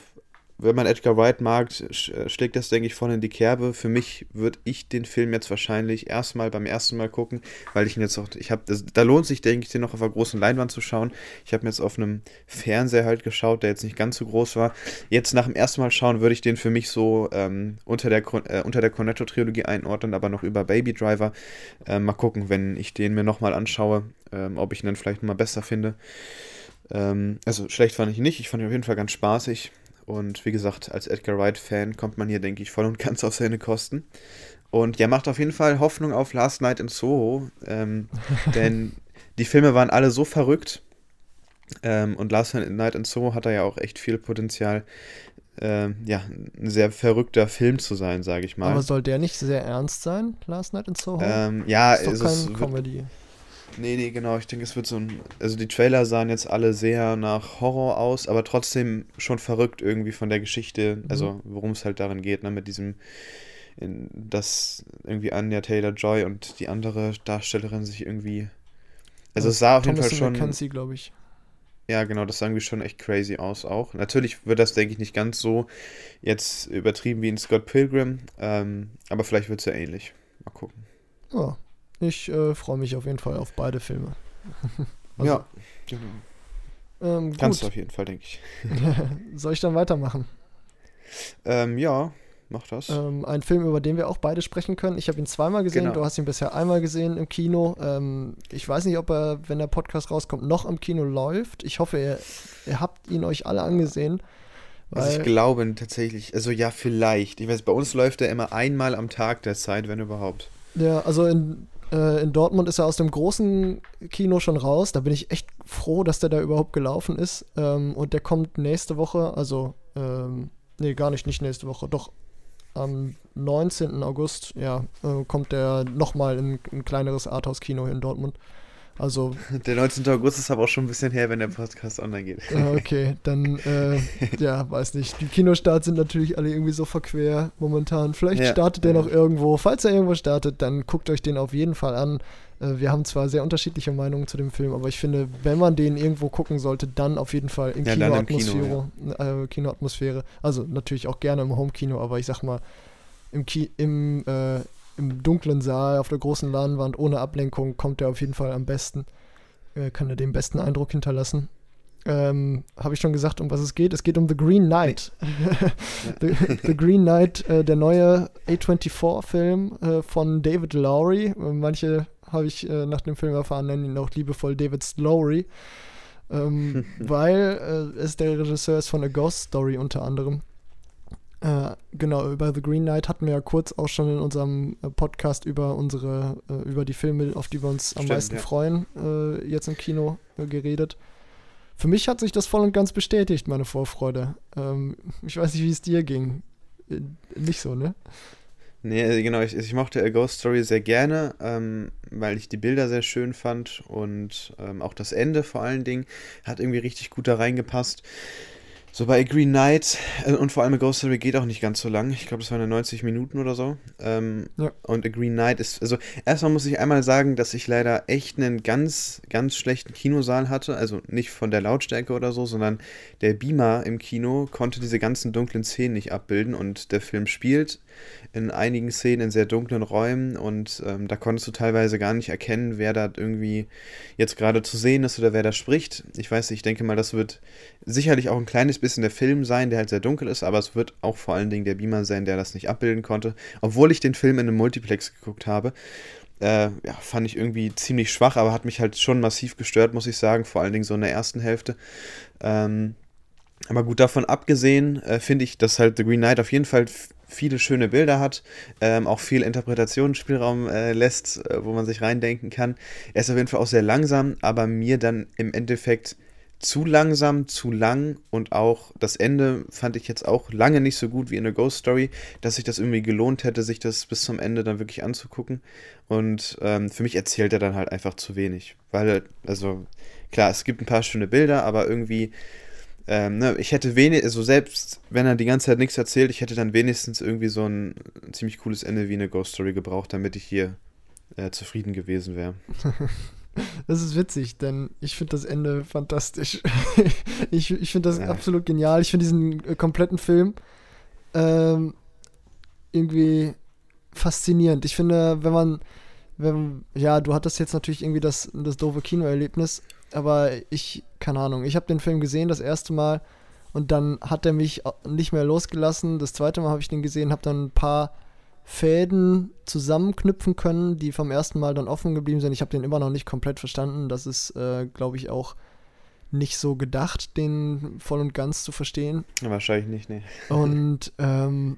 wenn man Edgar Wright mag, äh, schlägt das, denke ich, voll in die Kerbe. Für mich würde ich den Film jetzt wahrscheinlich erstmal beim ersten Mal gucken, weil ich ihn jetzt auch, ich habe, da lohnt sich, denke ich, den noch auf einer großen Leinwand zu schauen. Ich habe mir jetzt auf einem Fernseher halt geschaut, der jetzt nicht ganz so groß war. Jetzt nach dem ersten Mal schauen, würde ich den für mich so ähm, unter der, äh, unter der Cornetto-Trilogie einordnen, aber noch über Baby Driver. Äh, mal gucken, wenn ich den mir nochmal anschaue, ähm, ob ich ihn dann vielleicht mal besser finde. Ähm, also schlecht fand ich ihn nicht, ich fand ihn auf jeden Fall ganz spaßig. Und wie gesagt, als Edgar Wright-Fan kommt man hier, denke ich, voll und ganz auf seine Kosten. Und ja, macht auf jeden Fall Hoffnung auf Last Night in Soho, ähm, denn die Filme waren alle so verrückt. Ähm, und Last Night in Soho hat da ja auch echt viel Potenzial, ähm, ja, ein sehr verrückter Film zu sein, sage ich mal. Aber soll der nicht sehr ernst sein, Last Night in Soho? Ähm, ja, ist doch kein Comedy. Nee, nee, genau. Ich denke, es wird so ein. Also die Trailer sahen jetzt alle sehr nach Horror aus, aber trotzdem schon verrückt irgendwie von der Geschichte. Mhm. Also worum es halt darin geht, ne, mit diesem, in, dass irgendwie Anya Taylor Joy und die andere Darstellerin sich irgendwie. Also es sah auf jeden Fall schon. McKenzie, glaube ich. Ja, genau, das sah irgendwie schon echt crazy aus auch. Natürlich wird das, denke ich, nicht ganz so jetzt übertrieben wie in Scott Pilgrim, ähm, aber vielleicht wird es ja ähnlich. Mal gucken. Ja, ich äh, freue mich auf jeden Fall auf beide Filme. also, ja, genau. Ähm, Kannst gut. du auf jeden Fall, denke ich. Soll ich dann weitermachen? Ähm, ja, mach das. Ähm, ein Film, über den wir auch beide sprechen können. Ich habe ihn zweimal gesehen, Genau. du hast ihn bisher einmal gesehen im Kino. Ähm, ich weiß nicht, ob er, wenn der Podcast rauskommt, noch im Kino läuft. Ich hoffe, ihr, ihr habt ihn euch alle angesehen. also ich glaube tatsächlich, also ja, vielleicht. Ich weiß, bei uns läuft er immer einmal am Tag der Zeit, wenn überhaupt. ja, also in, äh, in Dortmund ist er aus dem großen Kino schon raus. Da bin ich echt froh, dass der da überhaupt gelaufen ist. Ähm, und der kommt nächste Woche, also, ähm, nee, gar nicht, nicht nächste Woche, doch am 19. August, ja, äh, kommt der nochmal in ein kleineres Arthouse-Kino in Dortmund. Also, Der 19. August ist aber auch schon ein bisschen her, wenn der Podcast online geht. okay, dann, äh, ja, weiß nicht. Die Kinostarts sind natürlich alle irgendwie so verquer momentan. Vielleicht Ja. startet der Ja. noch irgendwo. Falls er irgendwo startet, dann guckt euch den auf jeden Fall an. Äh, wir haben zwar sehr unterschiedliche Meinungen zu dem Film, aber ich finde, wenn man den irgendwo gucken sollte, dann auf jeden Fall in Ja, im Kino, Kinoatmosphäre. äh, Kinoatmosphäre. Also natürlich auch gerne im Homekino, aber ich sag mal, im, Ki im, äh, im dunklen Saal auf der großen Leinwand ohne Ablenkung kommt er auf jeden Fall am besten. Äh, kann er den besten Eindruck hinterlassen. Ähm, Habe ich schon gesagt, um was es geht? Es geht um The Green Knight. The, The Green Knight, äh, der neue A24-Film äh, von David Lowry. Manche habe ich äh, nach dem Film erfahren, nennen ihn auch liebevoll David Slowry. Ähm, weil äh, es der Regisseur ist von A Ghost Story unter anderem. Äh, genau, über The Green Knight hatten wir ja kurz auch schon in unserem äh, Podcast über unsere, äh, über die Filme, auf die wir uns am Stimmt, meisten ja. freuen, äh, jetzt im Kino äh, geredet. Für mich hat sich das voll und ganz bestätigt, meine Vorfreude. Ähm, ich weiß nicht, wie es dir ging. Nicht so, ne? Nee, genau, ich, ich mochte A Ghost Story sehr gerne, ähm, weil ich die Bilder sehr schön fand und ähm, auch das Ende vor allen Dingen hat irgendwie richtig gut da reingepasst. So bei A Green Knight äh, und vor allem A Ghost Story geht auch nicht ganz so lang. Ich glaube, das waren ja 90 Minuten oder so. Ähm, Ja. Und A Green Knight ist, also erstmal muss ich einmal sagen, dass ich leider echt einen ganz, ganz schlechten Kinosaal hatte. Also nicht von der Lautstärke oder so, sondern der Beamer im Kino konnte diese ganzen dunklen Szenen nicht abbilden und der Film spielt in einigen Szenen in sehr dunklen Räumen und ähm, da konntest du teilweise gar nicht erkennen, wer da irgendwie jetzt gerade zu sehen ist oder wer da spricht. Ich weiß nicht, ich denke mal, das wird sicherlich auch ein kleines bisschen der Film sein, der halt sehr dunkel ist, aber es wird auch vor allen Dingen der Beamer sein, der das nicht abbilden konnte. Obwohl ich den Film in einem Multiplex geguckt habe, äh, ja, fand ich irgendwie ziemlich schwach, aber hat mich halt schon massiv gestört, muss ich sagen, vor allen Dingen so in der ersten Hälfte. Ähm, aber gut, davon abgesehen, äh, finde ich, dass halt The Green Knight auf jeden Fall viele schöne Bilder hat, ähm, auch viel Interpretationsspielraum äh, lässt, äh, wo man sich reindenken kann. Er ist auf jeden Fall auch sehr langsam, aber mir dann im Endeffekt zu langsam, zu lang und auch das Ende fand ich jetzt auch lange nicht so gut wie in A Ghost Story, dass sich das irgendwie gelohnt hätte, sich das bis zum Ende dann wirklich anzugucken. Und ähm, für mich erzählt er dann halt einfach zu wenig. Weil, also, klar, es gibt ein paar schöne Bilder, aber irgendwie ähm, ne, ich hätte wenig, also selbst wenn er die ganze Zeit nichts erzählt, ich hätte dann wenigstens irgendwie so ein, ziemlich cooles Ende wie eine Ghost Story gebraucht, damit ich hier äh, zufrieden gewesen wäre. Das ist witzig, denn ich finde das Ende fantastisch. ich ich finde das Ja. absolut genial. Ich finde diesen äh, kompletten Film ähm, irgendwie faszinierend. Ich finde, wenn man, wenn, ja, du hattest jetzt natürlich irgendwie das, das doofe Kinoerlebnis, aber ich, keine Ahnung, ich habe den Film gesehen das erste Mal und dann hat er mich nicht mehr losgelassen. Das zweite Mal habe ich den gesehen, habe dann ein paar Fäden zusammenknüpfen können, die vom ersten Mal dann offen geblieben sind. Ich habe den immer noch nicht komplett verstanden. Das ist, äh, glaube ich, auch nicht so gedacht, den voll und ganz zu verstehen. Wahrscheinlich nicht, nee. Und ähm,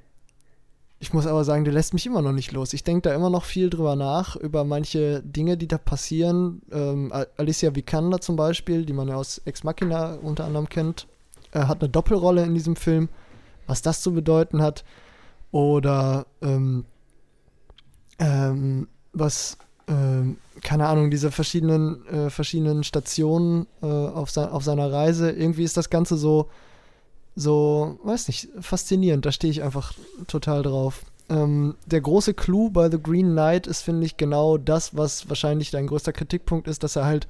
ich muss aber sagen, der lässt mich immer noch nicht los. Ich denke da immer noch viel drüber nach, über manche Dinge, die da passieren. Ähm, Al- Alicia Vikander zum Beispiel, die man ja aus Ex Machina unter anderem kennt, äh, hat eine Doppelrolle in diesem Film. Was das zu bedeuten hat. Oder ähm, ähm, was, ähm, keine Ahnung, diese verschiedenen, äh, verschiedenen Stationen äh, auf, se auf seiner Reise. Irgendwie ist das Ganze so, so, weiß nicht, faszinierend. Da stehe ich einfach total drauf. Ähm, der große Clou bei The Green Knight ist, finde ich, genau das, was wahrscheinlich dein größter Kritikpunkt ist, dass er halt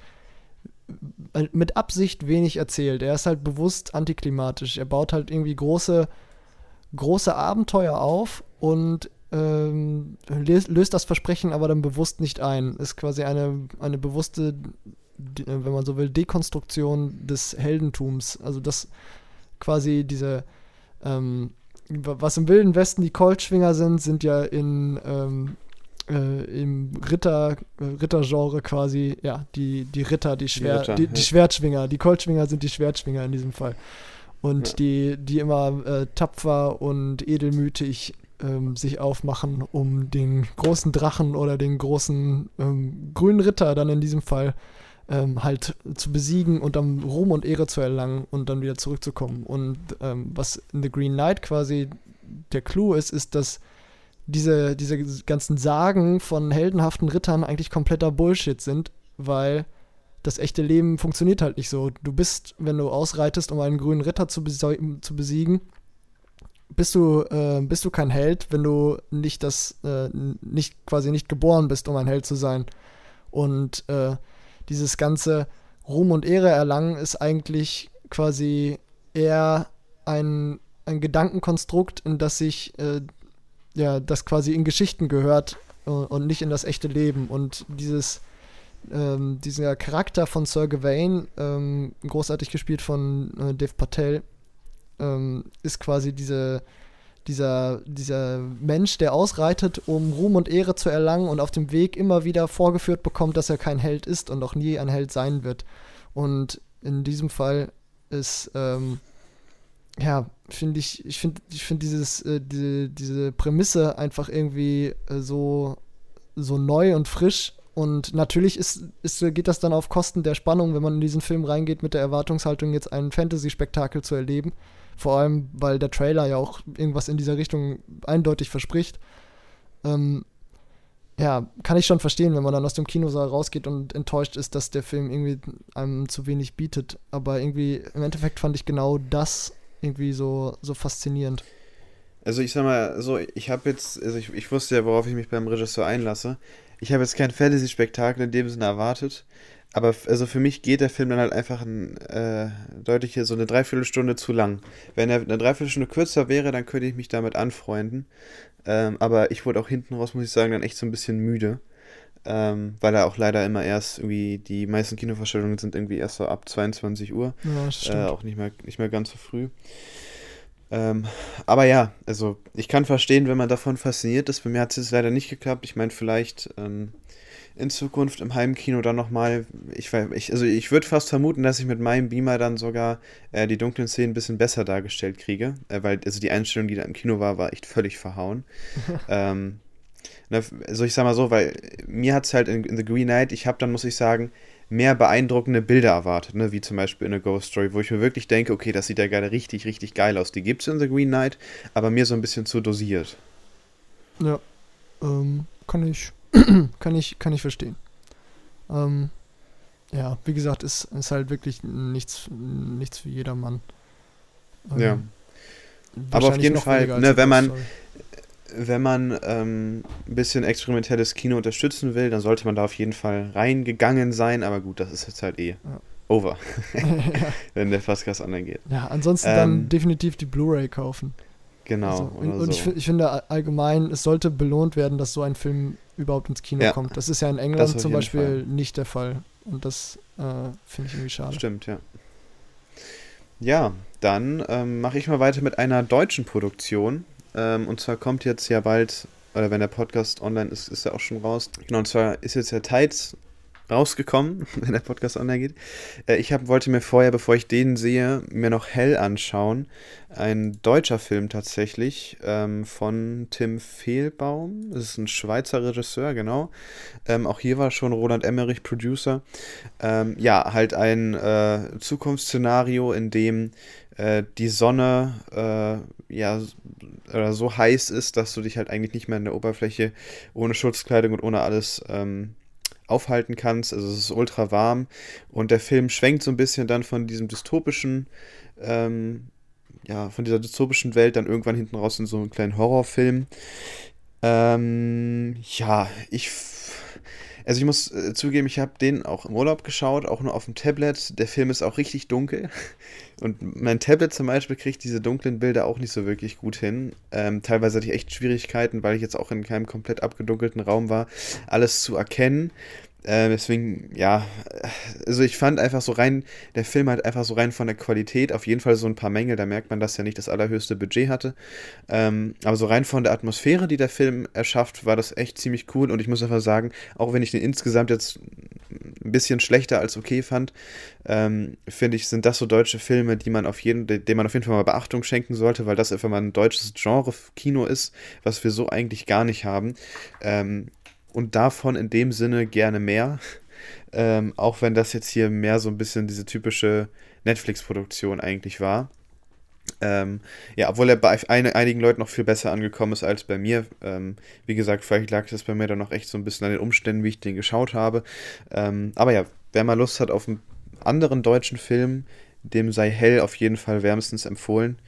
äh, mit Absicht wenig erzählt. Er ist halt bewusst antiklimatisch. Er baut halt irgendwie große, große Abenteuer auf und ähm, löst das Versprechen aber dann bewusst nicht ein. Ist quasi eine, eine bewusste, wenn man so will, Dekonstruktion des Heldentums. Also das quasi diese, ähm, was im Wilden Westen die Coltschwinger sind, sind ja in ähm, äh, im Ritter, äh, Rittergenre quasi, ja, die, die Ritter, die, Schwer, die, Ritter, die, ja. die Schwertschwinger. Die Coltschwinger sind die Schwertschwinger in diesem Fall. Und ja. die, die immer äh, tapfer und edelmütig ähm, sich aufmachen, um den großen Drachen oder den großen ähm, grünen Ritter dann in diesem Fall ähm, halt zu besiegen und dann Ruhm und Ehre zu erlangen und dann wieder zurückzukommen. Und ähm, was in The Green Knight quasi der Clou ist, ist, dass diese, diese ganzen Sagen von heldenhaften Rittern eigentlich kompletter Bullshit sind, weil das echte Leben funktioniert halt nicht so. Du bist, wenn du ausreitest, um einen grünen Ritter zu, zu besiegen, bist du, äh, bist du kein Held, wenn du nicht das, äh, nicht quasi nicht geboren bist, um ein Held zu sein. Und äh, dieses ganze Ruhm und Ehre erlangen ist eigentlich quasi eher ein, ein Gedankenkonstrukt, in das sich äh, ja, das quasi in Geschichten gehört äh, und nicht in das echte Leben. Und dieses, ähm, dieser Charakter von Sir Gawain, ähm, großartig gespielt von äh, Dev Patel, ähm, ist quasi diese, dieser, dieser Mensch, der ausreitet, um Ruhm und Ehre zu erlangen und auf dem Weg immer wieder vorgeführt bekommt, dass er kein Held ist und auch nie ein Held sein wird. Und in diesem Fall ist ähm, ja, finde ich, ich finde, ich dieses, äh, diese, diese Prämisse einfach irgendwie äh, so, so neu und frisch. Und natürlich ist, ist, geht das dann auf Kosten der Spannung, wenn man in diesen Film reingeht mit der Erwartungshaltung, jetzt ein Fantasy-Spektakel zu erleben. Vor allem, weil der Trailer ja auch irgendwas in dieser Richtung eindeutig verspricht. Ähm, ja, kann ich schon verstehen, wenn man dann aus dem Kinosaal rausgeht und enttäuscht ist, dass der Film irgendwie einem zu wenig bietet. Aber irgendwie im Endeffekt fand ich genau das irgendwie so, so faszinierend. Also ich sag mal, so, ich habe jetzt, also ich, ich wusste ja, worauf ich mich beim Regisseur einlasse. Ich habe jetzt kein Fantasy-Spektakel in dem Sinne erwartet. Aber also für mich geht der Film dann halt einfach ein, äh, deutlich hier so eine Dreiviertelstunde zu lang. Wenn er eine Dreiviertelstunde kürzer wäre, dann könnte ich mich damit anfreunden. Ähm, aber ich wurde auch hinten raus, muss ich sagen, dann echt so ein bisschen müde ähm, weil er auch leider immer erst irgendwie, die meisten Kinovorstellungen sind irgendwie erst so ab 22 Uhr. Ja, das stimmt. Äh, auch nicht mehr, nicht mehr ganz so früh. Ähm, aber ja, also ich kann verstehen, wenn man davon fasziniert ist. Bei mir hat es jetzt leider nicht geklappt. Ich meine, vielleicht ähm, in Zukunft im Heimkino dann nochmal. Ich, ich, also ich würde fast vermuten, dass ich mit meinem Beamer dann sogar äh, die dunklen Szenen ein bisschen besser dargestellt kriege. Äh, weil also die Einstellung, die da im Kino war, war echt völlig verhauen. ähm, also ich sag mal so, weil mir hat es halt in, in, The Green Knight, ich habe dann, muss ich sagen, mehr beeindruckende Bilder erwartet, ne? wie zum Beispiel in A Ghost Story, wo ich mir wirklich denke, okay, das sieht ja gerade richtig, richtig geil aus. Die gibt es in The Green Knight, aber mir so ein bisschen zu dosiert. Ja, ähm, kann ich, kann ich, kann ich verstehen. Ähm, ja, wie gesagt, ist, ist halt wirklich nichts, nichts für jedermann. Ähm, ja. Aber auf jeden Fall, ne, wenn man, wenn man ähm, ein bisschen experimentelles Kino unterstützen will, dann sollte man da auf jeden Fall reingegangen sein. Aber gut, das ist jetzt halt eh ja. over, wenn der Fastcast online geht. Ja, ansonsten ähm, dann definitiv die Blu-ray kaufen. Genau. Also, und, und so. ich, ich, finde allgemein, es sollte belohnt werden, dass so ein Film überhaupt ins Kino ja, kommt. Das ist ja in England zum Beispiel Fall. nicht der Fall. Und das äh, finde ich irgendwie schade. Stimmt, ja. Ja, dann ähm, mache ich mal weiter mit einer deutschen Produktion. Ähm, und zwar kommt jetzt ja bald, oder wenn der Podcast online ist, ist er auch schon raus. Genau, und zwar ist jetzt ja Tides rausgekommen, wenn der Podcast online geht. Äh, ich hab, wollte mir vorher, bevor ich den sehe, mir noch Hell anschauen. Ein deutscher Film tatsächlich ähm, von Tim Fehlbaum. Das ist ein Schweizer Regisseur, genau. Ähm, auch hier war schon Roland Emmerich Producer. Ähm, ja, halt ein äh, Zukunftsszenario, in dem äh, die Sonne äh, ja oder so heiß ist, dass du dich halt eigentlich nicht mehr in der Oberfläche ohne Schutzkleidung und ohne alles ähm, aufhalten kannst. Also es ist ultra warm und der Film schwenkt so ein bisschen dann von diesem dystopischen, ähm, ja, von dieser dystopischen Welt dann irgendwann hinten raus in so einen kleinen Horrorfilm. Ähm, ja, ich also ich muss äh, zugeben, ich habe den auch im Urlaub geschaut, auch nur auf dem Tablet. Der Film ist auch richtig dunkel. Und mein Tablet zum Beispiel kriegt diese dunklen Bilder auch nicht so wirklich gut hin. Ähm, teilweise hatte ich echt Schwierigkeiten, weil ich jetzt auch in keinem komplett abgedunkelten Raum war, alles zu erkennen. Äh, deswegen, ja, also ich fand einfach so rein, der Film hat einfach so rein von der Qualität auf jeden Fall so ein paar Mängel, da merkt man, dass er nicht das allerhöchste Budget hatte. Ähm, aber so rein von der Atmosphäre, die der Film erschafft, war das echt ziemlich cool und ich muss einfach sagen, auch wenn ich den insgesamt jetzt ein bisschen schlechter als okay fand, ähm, finde ich, sind das so deutsche Filme, die man auf jeden, denen man auf jeden Fall mal Beachtung schenken sollte, weil das einfach mal ein deutsches Genre-Kino ist, was wir so eigentlich gar nicht haben. Ähm, und davon in dem Sinne gerne mehr. Ähm, auch wenn das jetzt hier mehr so ein bisschen diese typische Netflix-Produktion eigentlich war. Ähm, ja, obwohl er bei ein, einigen Leuten noch viel besser angekommen ist als bei mir. Ähm, wie gesagt, vielleicht lag das bei mir dann noch echt so ein bisschen an den Umständen, wie ich den geschaut habe. Ähm, aber ja, wer mal Lust hat auf einen anderen deutschen Film, dem sei hell auf jeden Fall wärmstens empfohlen.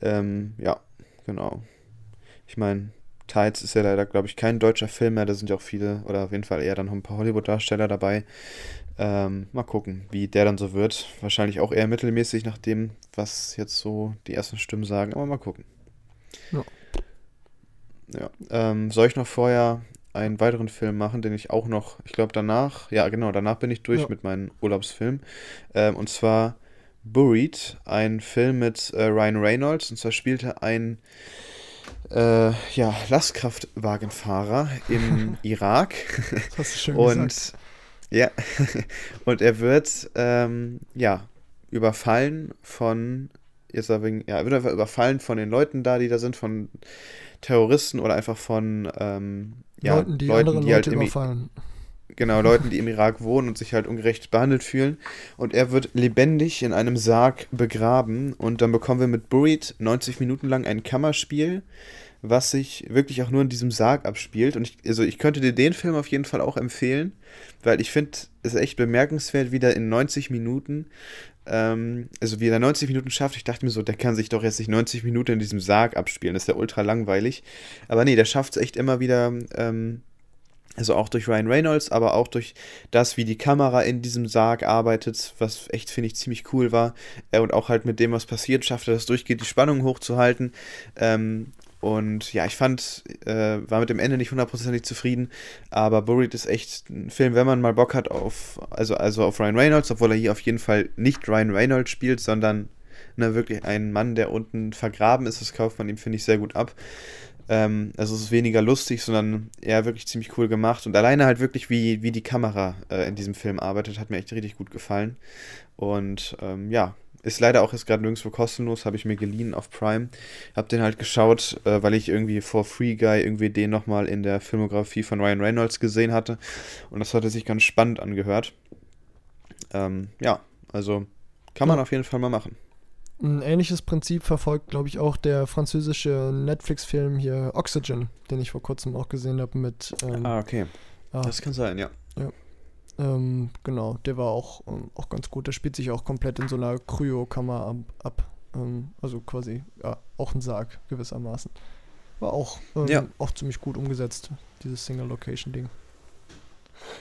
Ähm, ja, genau. Ich meine, Tides ist ja leider, glaube ich, kein deutscher Film mehr. Da sind ja auch viele, oder auf jeden Fall eher dann noch ein paar Hollywood-Darsteller dabei. Ähm, mal gucken, wie der dann so wird. Wahrscheinlich auch eher mittelmäßig nach dem, was jetzt so die ersten Stimmen sagen. Aber mal gucken. Ja. ja. Ähm, soll ich noch vorher einen weiteren Film machen, den ich auch noch, ich glaube danach, ja genau, danach bin ich durch ja. mit meinem Urlaubsfilm. Ähm, und zwar Buried, ein Film mit äh, Ryan Reynolds. Und zwar spielte ein äh, ja, Lastkraftwagenfahrer im Irak. Das hast du schön und gesagt. ja, und er wird ähm, ja überfallen von jetzt wegen, ja, er wird einfach überfallen von den Leuten da, die da sind, von Terroristen oder einfach von ähm, ja, Leuten, die Leuten, die halt Leute halt überfallen. Genau, Leuten, die im Irak wohnen und sich halt ungerecht behandelt fühlen. Und er wird lebendig in einem Sarg begraben. Und dann bekommen wir mit Buried 90 Minuten lang ein Kammerspiel, was sich wirklich auch nur in diesem Sarg abspielt. Und ich, also ich könnte dir den Film auf jeden Fall auch empfehlen, weil ich finde es echt bemerkenswert, wie der in 90 Minuten, ähm, also wie er 90 Minuten schafft. Ich dachte mir so, der kann sich doch jetzt nicht 90 Minuten in diesem Sarg abspielen. Das ist ja ultra langweilig. Aber nee, der schafft es echt immer wieder. Ähm, also auch durch Ryan Reynolds, aber auch durch das, wie die Kamera in diesem Sarg arbeitet, was echt, finde ich, ziemlich cool war. Äh, und auch halt mit dem, was passiert, schafft er das durchgeht, die Spannung hochzuhalten. Ähm, und ja, ich fand, äh, war mit dem Ende nicht hundertprozentig zufrieden, aber Buried ist echt ein Film, wenn man mal Bock hat auf, also, also auf Ryan Reynolds, obwohl er hier auf jeden Fall nicht Ryan Reynolds spielt, sondern ne, wirklich ein Mann, der unten vergraben ist, das kauft man ihm, finde ich, sehr gut ab. Ähm, also es ist weniger lustig, sondern eher wirklich ziemlich cool gemacht. Und alleine halt wirklich, wie, wie die Kamera äh, in diesem Film arbeitet, hat mir echt richtig gut gefallen. Und ähm, ja, ist leider auch jetzt gerade nirgendwo kostenlos, habe ich mir geliehen auf Prime. Hab den halt geschaut, äh, weil ich irgendwie vor Free Guy irgendwie den nochmal in der Filmografie von Ryan Reynolds gesehen hatte. Und das hatte sich ganz spannend angehört. Ähm, ja, also kann man ja. auf jeden Fall mal machen. Ein ähnliches Prinzip verfolgt, glaube ich, auch der französische Netflix-Film hier Oxygen, den ich vor kurzem auch gesehen habe mit. Ähm, ah, okay. Ah, das kann sein, ja. Ja. Ähm, genau, der war auch, ähm, auch ganz gut. Der spielt sich auch komplett in so einer Kryokammer ab. ab. Ähm, also quasi, ja, auch ein Sarg gewissermaßen. War auch, ähm, ja. auch ziemlich gut umgesetzt, dieses Single-Location-Ding.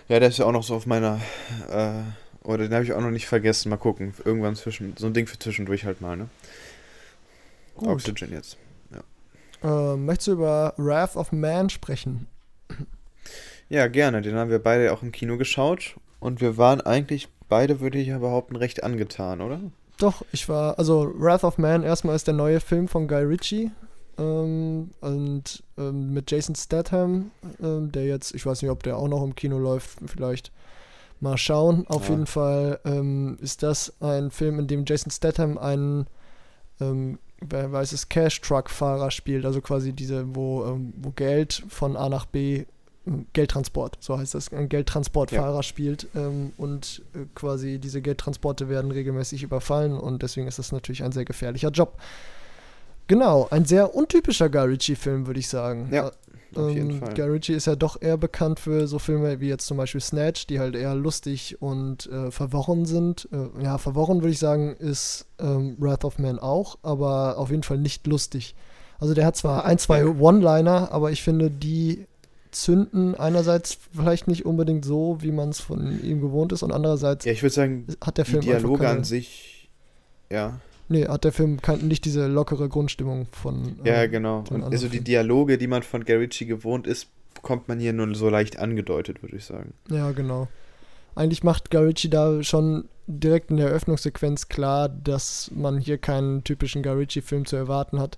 Ja, der ist ja auch noch so auf meiner äh, oder den habe ich auch noch nicht vergessen. Mal gucken. Irgendwann zwischen. So ein Ding für zwischendurch halt mal, ne? Gut. Oxygen jetzt. Ja. Äh, möchtest du über Wrath of Man sprechen? Ja, gerne. Den haben wir beide auch im Kino geschaut. Und wir waren eigentlich beide, würde ich ja behaupten, recht angetan, oder? Doch, ich war. Also, Wrath of Man erstmal ist der neue Film von Guy Ritchie. Ähm, und ähm, mit Jason Statham, ähm, der jetzt, ich weiß nicht, ob der auch noch im Kino läuft, vielleicht Mal schauen. Auf ja. jeden Fall ähm, ist das ein Film, in dem Jason Statham einen, ähm, wer weiß es, Cash-Truck-Fahrer spielt. Also quasi diese, wo, ähm, wo Geld von A nach B, ähm, Geldtransport, so heißt das, ein Geldtransportfahrer ja. spielt. Ähm, und äh, quasi diese Geldtransporte werden regelmäßig überfallen und deswegen ist das natürlich ein sehr gefährlicher Job. Genau, ein sehr untypischer Guy Ritchie-Film, würde ich sagen. Ja. Auf jeden ähm, Fall. Guy Ritchie ist ja doch eher bekannt für so Filme wie jetzt zum Beispiel Snatch, die halt eher lustig und äh, verworren sind. Äh, ja, verworren würde ich sagen, ist ähm, Wrath of Man auch, aber auf jeden Fall nicht lustig. Also der hat zwar ein, zwei One-Liner, aber ich finde, die zünden einerseits vielleicht nicht unbedingt so, wie man es von ihm gewohnt ist und andererseits Ja, ich würde sagen, hat der die Film einfach Dialoge keine, an sich, ja, Nee, hat der Film kein, nicht diese lockere Grundstimmung von ja, äh, genau. den Und also die. Dialoge, die man von Guy Ritchie gewohnt ist, bekommt man hier nur so leicht angedeutet, würde ich sagen. Ja, genau. Eigentlich macht Guy Ritchie da schon direkt in der Eröffnungssequenz klar, dass man hier keinen typischen Guy Ritchie-Film zu erwarten hat.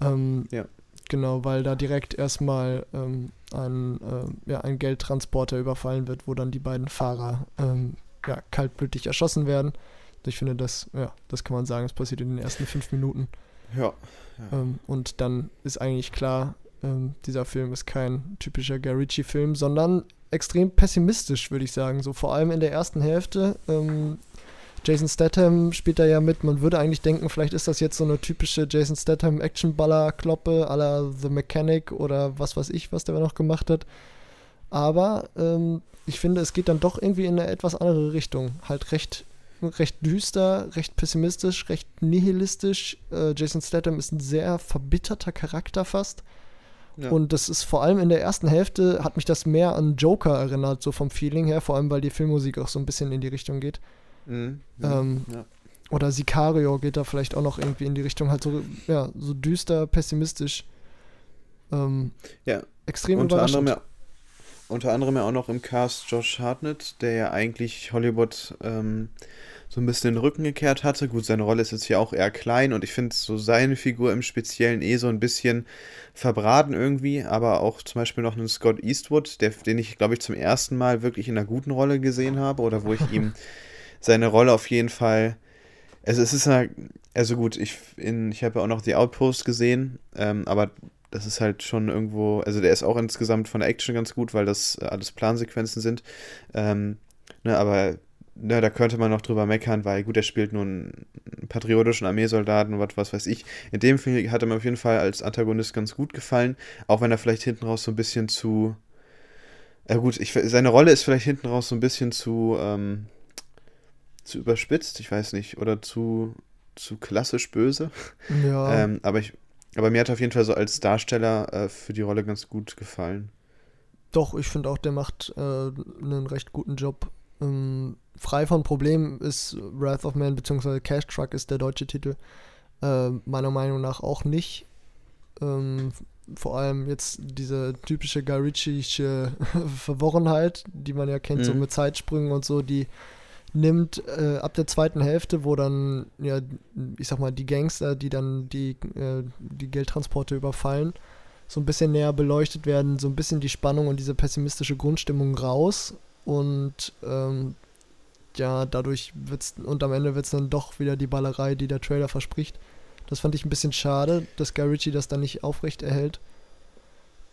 Ähm, Ja. Genau, weil da direkt erstmal ähm, ein, äh, ja, ein Geldtransporter überfallen wird, wo dann die beiden Fahrer ähm, ja, kaltblütig erschossen werden. Ich finde, das, ja, das kann man sagen, das passiert in den ersten fünf Minuten. Ja. Ähm, und dann ist eigentlich klar, ähm, dieser Film ist kein typischer Guy Ritchie-Film, sondern extrem pessimistisch, würde ich sagen. So vor allem in der ersten Hälfte. Ähm, Jason Statham spielt da ja mit. Man würde eigentlich denken, vielleicht ist das jetzt so eine typische Jason Statham Actionballer-Kloppe à la The Mechanic oder was weiß ich, was der noch gemacht hat. Aber ähm, ich finde, es geht dann doch irgendwie in eine etwas andere Richtung. Halt recht, recht düster, recht pessimistisch, recht nihilistisch. Äh, Jason Statham ist ein sehr verbitterter Charakter fast. Ja. Und das ist vor allem in der ersten Hälfte, hat mich das mehr an Joker erinnert, so vom Feeling her, vor allem weil die Filmmusik auch so ein bisschen in die Richtung geht. Mhm. Ähm, ja. Oder Sicario geht da vielleicht auch noch irgendwie in die Richtung, halt so, ja, so düster, pessimistisch. Ähm, Ja, extrem unter überraschend. anderem, unter anderem ja auch noch im Cast Josh Hartnett, der ja eigentlich Hollywood ähm, so ein bisschen den Rücken gekehrt hatte. Gut, seine Rolle ist jetzt hier auch eher klein und ich finde so seine Figur im Speziellen eh so ein bisschen verbraten irgendwie, aber auch zum Beispiel noch einen Scott Eastwood, der, den ich, glaube ich, zum ersten Mal wirklich in einer guten Rolle gesehen habe oder wo ich ihm seine Rolle auf jeden Fall. Also es ist eine, also gut, ich, in, ich habe ja auch noch The Outpost gesehen, ähm, aber das ist halt schon irgendwo, also der ist auch insgesamt von der Action ganz gut, weil das alles Plansequenzen sind. Ähm, ne, aber ne, da könnte man noch drüber meckern, weil gut, er spielt nur einen patriotischen Armeesoldaten und was, was weiß ich. In dem Film hat er mir auf jeden Fall als Antagonist ganz gut gefallen, auch wenn er vielleicht hinten raus so ein bisschen zu. Ja gut, ich, seine Rolle ist vielleicht hinten raus so ein bisschen zu, ähm, zu überspitzt, ich weiß nicht, oder zu, zu klassisch böse. Ja, Ähm, aber ich, aber mir hat er auf jeden Fall so als Darsteller äh, für die Rolle ganz gut gefallen. doch, ich finde auch, der macht äh, einen recht guten Job. Ähm, frei von Problemen ist Wrath of Man bzw. Cash Truck ist der deutsche Titel. Äh, meiner Meinung nach auch nicht. Ähm, vor allem jetzt diese typische Guy Ritchie-sche Verworrenheit, die man ja kennt, so Mhm. mit Zeitsprüngen und so, die nimmt äh, ab der zweiten Hälfte, wo dann, ja, ich sag mal, die Gangster, die dann die, äh, die Geldtransporte überfallen, so ein bisschen näher beleuchtet werden, so ein bisschen die Spannung und diese pessimistische Grundstimmung raus und ähm, ja, dadurch wird's, und am Ende wird es dann doch wieder die Ballerei, die der Trailer verspricht. Das fand ich ein bisschen schade, dass Guy Ritchie das dann nicht aufrecht erhält.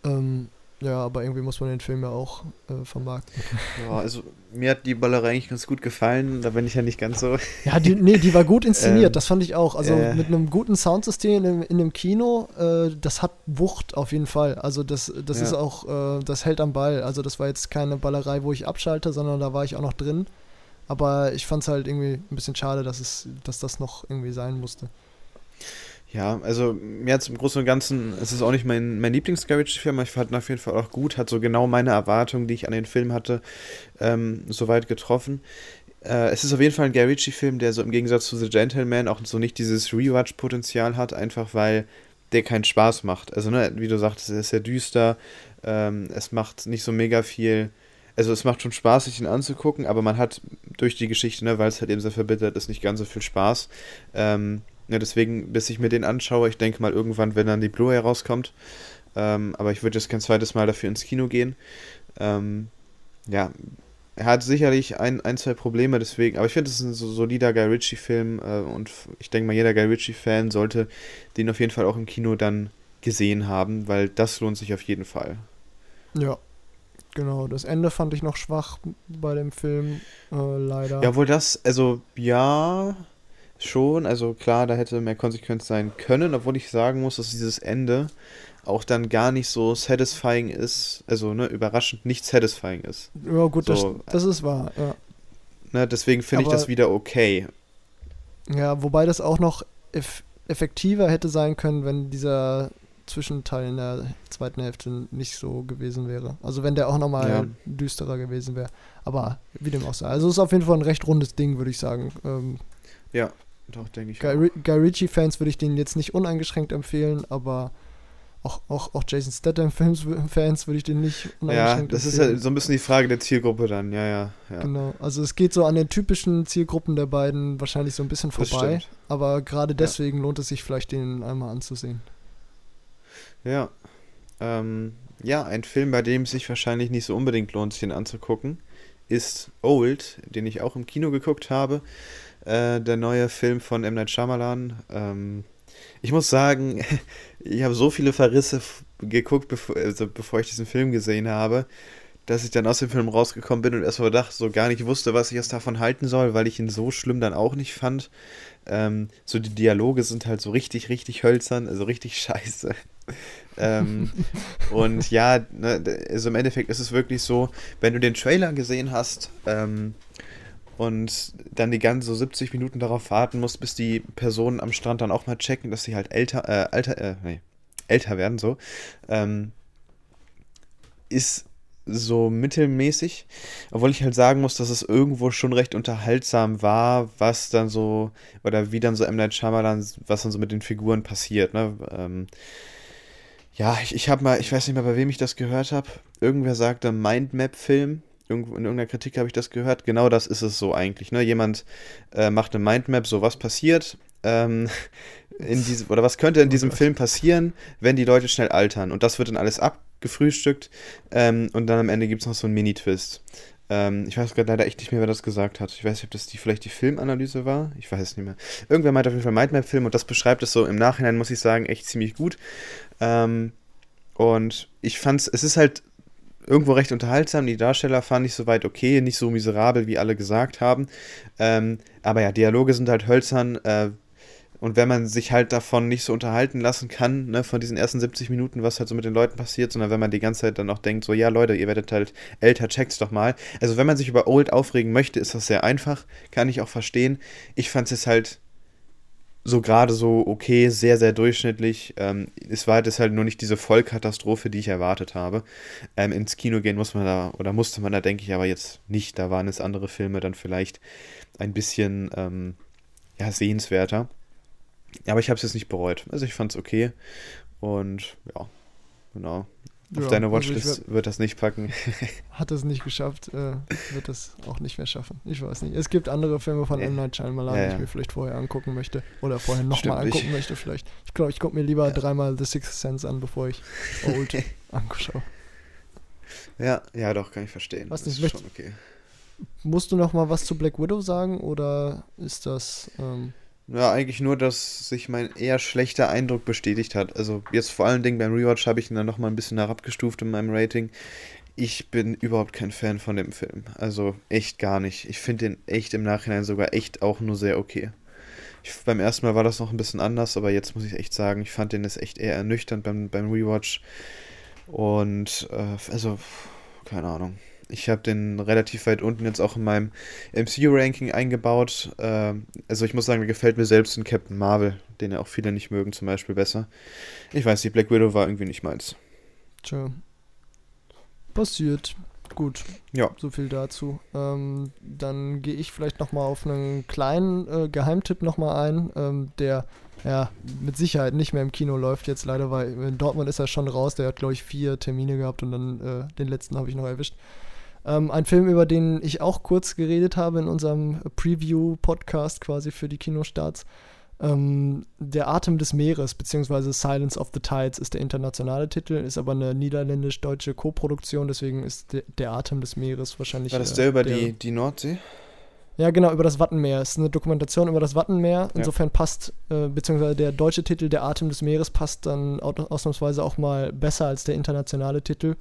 Ähm, ja, aber irgendwie muss man den Film ja auch äh, vermarkten. Ja, also mir hat die Ballerei eigentlich ganz gut gefallen, da bin ich ja nicht ganz so. Ja, die, nee, die war gut inszeniert, Ähm, das fand ich auch. Also äh. mit einem guten Soundsystem in, einem- in einem Kino, äh, das hat Wucht auf jeden Fall. Also das, das Ja. ist auch, äh, das hält am Ball. Also das war jetzt keine Ballerei, wo ich abschalte, sondern da war ich auch noch drin. Aber ich fand es halt irgendwie ein bisschen schade, dass es, dass das noch irgendwie sein musste. Ja, also mir hat es im Großen und Ganzen, es ist auch nicht mein, mein Lieblings-Garage-Film, aber ich fand ihn auf jeden Fall auch gut, hat so genau meine Erwartungen, die ich an den Film hatte, ähm, soweit getroffen. Äh, es ist auf jeden Fall ein Guy Ritchie-Film, der so im Gegensatz zu The Gentleman auch so nicht dieses Rewatch-Potenzial hat, einfach weil der keinen Spaß macht. Also, ne, wie du sagtest, er ist sehr düster, ähm, es macht nicht so mega viel. Also es macht schon Spaß, sich ihn anzugucken, aber man hat durch die Geschichte, ne, weil es halt eben sehr verbittert ist, nicht ganz so viel Spaß. Ähm, ja, deswegen, bis ich mir den anschaue, ich denke mal irgendwann, wenn dann die Blu-ray rauskommt. Ähm, aber ich würde jetzt kein zweites Mal dafür ins Kino gehen. Ähm, ja, er hat sicherlich ein, ein, zwei Probleme, deswegen, aber ich finde, es ist ein so solider Guy Ritchie-Film äh, und ich denke mal, jeder Guy Ritchie-Fan sollte den auf jeden Fall auch im Kino dann gesehen haben, weil das lohnt sich auf jeden Fall. Ja, genau. Das Ende fand ich noch schwach bei dem Film, äh, leider. Ja, wohl das, also ja, schon, also klar, da hätte mehr Konsequenz sein können, obwohl ich sagen muss, dass dieses Ende auch dann gar nicht so satisfying ist, also ne, überraschend nicht satisfying ist. Ja, gut, So, das, das ist wahr, ja. Ne, deswegen finde ich das wieder okay. Ja, wobei das auch noch eff effektiver hätte sein können, wenn dieser Zwischenteil in der zweiten Hälfte nicht so gewesen wäre. Also wenn der auch nochmal ja. düsterer gewesen wäre. Aber wie dem auch sei. Also es ist auf jeden Fall ein recht rundes Ding, würde ich sagen. Ähm, ja, doch, denke ich. Guy, Guy Ritchie-Fans würde ich den jetzt nicht uneingeschränkt empfehlen, aber auch, auch, auch Jason Statham-Fans würde ich den nicht Ja, das ist ja so ein bisschen die Frage der Zielgruppe dann, ja, ja, ja. Genau, also es geht so an den typischen Zielgruppen der beiden wahrscheinlich so ein bisschen vorbei, aber gerade deswegen ja. lohnt es sich vielleicht, den einmal anzusehen. Ja, ähm, ja, ein Film, bei dem es sich wahrscheinlich nicht so unbedingt lohnt, sich den anzugucken, ist Old, den ich auch im Kino geguckt habe. Äh, der neue Film von M. Night Shyamalan. Ähm, ich muss sagen, ich habe so viele Verrisse geguckt, bevor, also bevor ich diesen Film gesehen habe, dass ich dann aus dem Film rausgekommen bin und erstmal dachte, so gar nicht wusste, was ich jetzt davon halten soll, weil ich ihn so schlimm dann auch nicht fand. Ähm, so die Dialoge sind halt so richtig, richtig hölzern, also richtig scheiße. ähm, und ja, ne, also im Endeffekt ist es wirklich so, wenn du den Trailer gesehen hast, ähm, und dann die ganzen so 70 Minuten darauf warten muss, bis die Personen am Strand dann auch mal checken, dass sie halt älter, äh, alter, äh, nee, älter werden, so, ähm, ist so mittelmäßig, obwohl ich halt sagen muss, dass es irgendwo schon recht unterhaltsam war, was dann so, oder wie dann so M. Night Shyamalan, was dann so mit den Figuren passiert, ne, ähm, ja, ich, ich habe mal, ich weiß nicht mehr, bei wem ich das gehört habe. Irgendwer sagte Mindmap-Film irgendwo in irgendeiner Kritik habe ich das gehört. Genau das ist es so eigentlich. Ne? Jemand äh, macht eine Mindmap, so was passiert. Ähm, in diesem, oder was könnte in oh diesem Film passieren, wenn die Leute schnell altern? Und das wird dann alles abgefrühstückt. Ähm, und dann am Ende gibt es noch so einen Mini-Twist. Ähm, ich weiß gerade leider echt nicht mehr, wer das gesagt hat. Ich weiß nicht, ob das die, vielleicht die Filmanalyse war. Ich weiß es nicht mehr. Irgendwer meint auf jeden Fall Mindmap-Film und das beschreibt es so im Nachhinein, muss ich sagen, echt ziemlich gut. Ähm, und ich fand es, es ist halt irgendwo recht unterhaltsam. Die Darsteller fand ich soweit okay, nicht so miserabel, wie alle gesagt haben. Ähm, aber ja, Dialoge sind halt hölzern. Äh, und wenn man sich halt davon nicht so unterhalten lassen kann, ne, von diesen ersten 70 Minuten, was halt so mit den Leuten passiert, sondern wenn man die ganze Zeit dann auch denkt, so, ja, Leute, ihr werdet halt älter, checkt's doch mal. Also, wenn man sich über Old aufregen möchte, ist das sehr einfach, kann ich auch verstehen. Ich fand es halt so gerade so okay, sehr, sehr durchschnittlich. Ähm, es war halt nur nicht diese Vollkatastrophe, die ich erwartet habe. Ähm, ins Kino gehen muss man da, oder musste man da, denke ich, aber jetzt nicht. Da waren es andere Filme dann vielleicht ein bisschen ähm, ja, sehenswerter. Aber ich habe es jetzt nicht bereut. Also ich fand es okay. Und ja, genau. Auf ja, deine also Watchlist also wird das nicht packen. hat es nicht geschafft, äh, wird es auch nicht mehr schaffen. Ich weiß nicht. Es gibt andere Filme von M. Night Shyamalan, ja, ja. die ich mir vielleicht vorher angucken möchte. Oder vorher nochmal angucken ich, möchte vielleicht. Ich glaube, ich gucke mir lieber dreimal The Sixth Sense an, bevor ich Old anschaue. Ja, ja, doch, kann ich verstehen. Was nicht, möcht, okay. Musst du noch mal was zu Black Widow sagen oder ist das... Ähm, ja, eigentlich nur, dass sich mein eher schlechter Eindruck bestätigt hat. Also jetzt vor allen Dingen beim Rewatch habe ich ihn dann nochmal ein bisschen herabgestuft in meinem Rating. Ich bin überhaupt kein Fan von dem Film. Also echt gar nicht. Ich finde den echt im Nachhinein sogar echt auch nur sehr okay. Ich, beim ersten Mal war das noch ein bisschen anders, aber jetzt muss ich echt sagen, ich fand den ist echt eher ernüchternd beim, beim Rewatch. Und äh, also, keine Ahnung. Ich habe den relativ weit unten jetzt auch in meinem MCU-Ranking eingebaut. Äh, also ich muss sagen, mir gefällt mir selbst in Captain Marvel, den ja auch viele nicht mögen, zum Beispiel besser. Ich weiß, die Black Widow war irgendwie nicht meins. Tja. Passiert. Gut. Ja. So viel dazu. Ähm, dann gehe ich vielleicht nochmal auf einen kleinen äh, Geheimtipp nochmal ein, ähm, der ja mit Sicherheit nicht mehr im Kino läuft jetzt leider, weil in Dortmund ist er schon raus. Der hat, glaube ich, vier Termine gehabt und dann äh, den letzten habe ich noch erwischt. Ähm, ein Film, über den ich auch kurz geredet habe in unserem Preview-Podcast quasi für die Kinostarts. Ähm, der Atem des Meeres, beziehungsweise Silence of the Tides ist der internationale Titel, ist aber eine niederländisch-deutsche Koproduktion, deswegen ist de der Atem des Meeres wahrscheinlich. War das der äh, über der, die, die Nordsee? Ja, genau, über das Wattenmeer. Es ist eine Dokumentation über das Wattenmeer. Insofern ja. passt, äh, beziehungsweise der deutsche Titel Der Atem des Meeres passt dann ausnahmsweise auch mal besser als der internationale Titel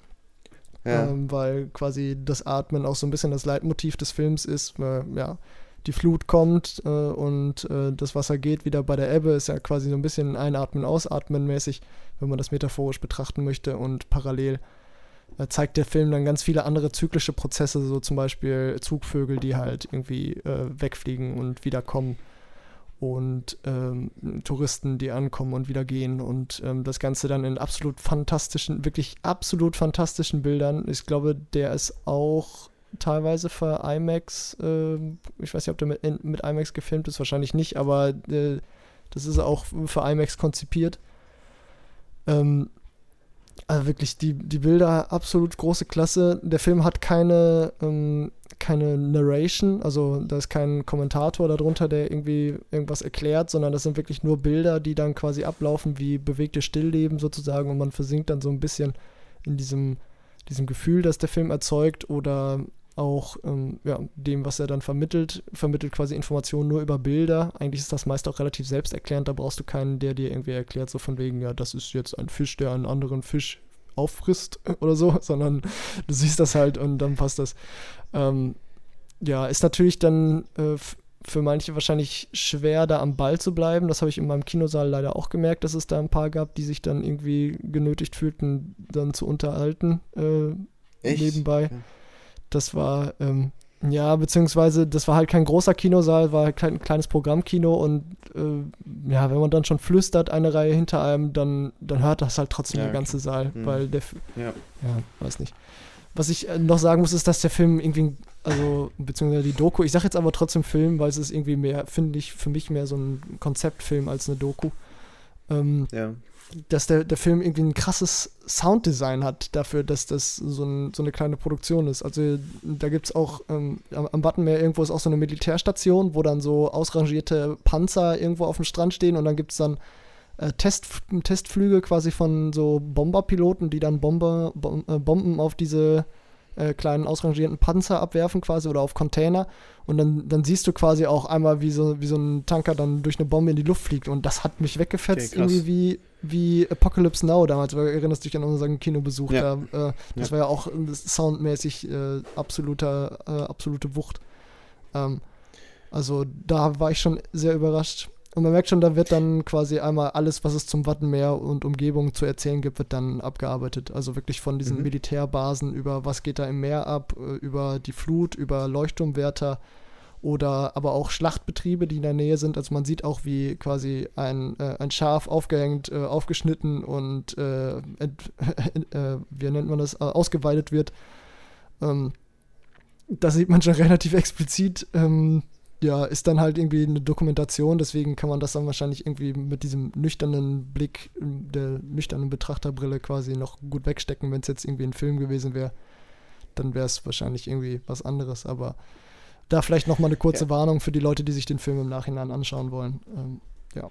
ähm, weil quasi das Atmen auch so ein bisschen das Leitmotiv des Films ist. Weil, ja, die Flut kommt äh, und äh, das Wasser geht wieder bei der Ebbe, ist ja quasi so ein bisschen Einatmen, Ausatmen mäßig, wenn man das metaphorisch betrachten möchte. Und parallel äh, zeigt der Film dann ganz viele andere zyklische Prozesse, so zum Beispiel Zugvögel, die halt irgendwie äh, wegfliegen und wiederkommen und ähm, Touristen, die ankommen und wieder gehen und ähm, das Ganze dann in absolut fantastischen, wirklich absolut fantastischen Bildern. Ich glaube, der ist auch teilweise für IMAX, äh, ich weiß nicht, ob der mit, mit IMAX gefilmt ist, wahrscheinlich nicht, aber äh, das ist auch für IMAX konzipiert. Ähm, also wirklich, die, die Bilder absolut große Klasse. Der Film hat keine, ähm, keine Narration, also da ist kein Kommentator darunter, der irgendwie irgendwas erklärt, sondern das sind wirklich nur Bilder, die dann quasi ablaufen wie bewegte Stillleben sozusagen und man versinkt dann so ein bisschen in diesem, diesem Gefühl, das der Film erzeugt oder auch ähm, ja, dem, was er dann vermittelt, vermittelt quasi Informationen nur über Bilder. Eigentlich ist das meist auch relativ selbsterklärend, da brauchst du keinen, der dir irgendwie erklärt, so von wegen, ja, das ist jetzt ein Fisch, der einen anderen Fisch auffrisst oder so, sondern du siehst das halt und dann passt das. Ähm, ja, ist natürlich dann äh, für manche wahrscheinlich schwer, da am Ball zu bleiben. Das habe ich in meinem Kinosaal leider auch gemerkt, dass es da ein paar gab, die sich dann irgendwie genötigt fühlten, dann zu unterhalten äh, nebenbei. Ja. Das war, ähm, ja, beziehungsweise das war halt kein großer Kinosaal, war halt ein kleines Programmkino und äh, ja, wenn man dann schon flüstert, eine Reihe hinter einem, dann, dann hört das halt trotzdem ja, der ganze Saal, mhm. weil der, ja. ja, weiß nicht. Was ich äh, noch sagen muss, ist, dass der Film irgendwie, also, beziehungsweise die Doku, ich sage jetzt aber trotzdem Film, weil es ist irgendwie mehr, finde ich, für mich mehr so ein Konzeptfilm als eine Doku. Ähm, ja dass der, der Film irgendwie ein krasses Sounddesign hat dafür, dass das so, ein, so eine kleine Produktion ist. Also da gibt es auch ähm, am Wattenmeer irgendwo ist auch so eine Militärstation, wo dann so ausrangierte Panzer irgendwo auf dem Strand stehen und dann gibt es dann äh, Test, Testflüge quasi von so Bomberpiloten, die dann Bomber, Bom, äh, Bomben auf diese äh, kleinen ausrangierten Panzer abwerfen quasi oder auf Container und dann, dann siehst du quasi auch einmal, wie so, wie so ein Tanker dann durch eine Bombe in die Luft fliegt und das hat mich weggefetzt, okay, irgendwie wie, wie Apocalypse Now damals, weil du erinnerst dich an unseren Kinobesuch ja. da, äh, das ja. war ja auch soundmäßig äh, absoluter, äh, absolute Wucht. Ähm, also da war ich schon sehr überrascht. Und man merkt schon, da wird dann quasi einmal alles, was es zum Wattenmeer und Umgebung zu erzählen gibt, wird dann abgearbeitet. Also wirklich von diesen mhm. Militärbasen über was geht da im Meer ab, äh, über die Flut, über Leuchtturmwärter oder aber auch Schlachtbetriebe, die in der Nähe sind. Also man sieht auch, wie quasi ein, äh, ein Schaf aufgehängt, äh, aufgeschnitten und äh, ent, äh, wie nennt man das, äh, ausgeweidet wird. Ähm, da sieht man schon relativ explizit. Ähm, ja, ist dann halt irgendwie eine Dokumentation, deswegen kann man das dann wahrscheinlich irgendwie mit diesem nüchternen Blick, der nüchternen Betrachterbrille quasi noch gut wegstecken, wenn es jetzt irgendwie ein Film gewesen wäre. Dann wäre es wahrscheinlich irgendwie was anderes, aber da vielleicht nochmal eine kurze ja. Warnung für die Leute, die sich den Film im Nachhinein anschauen wollen. Ähm, ja.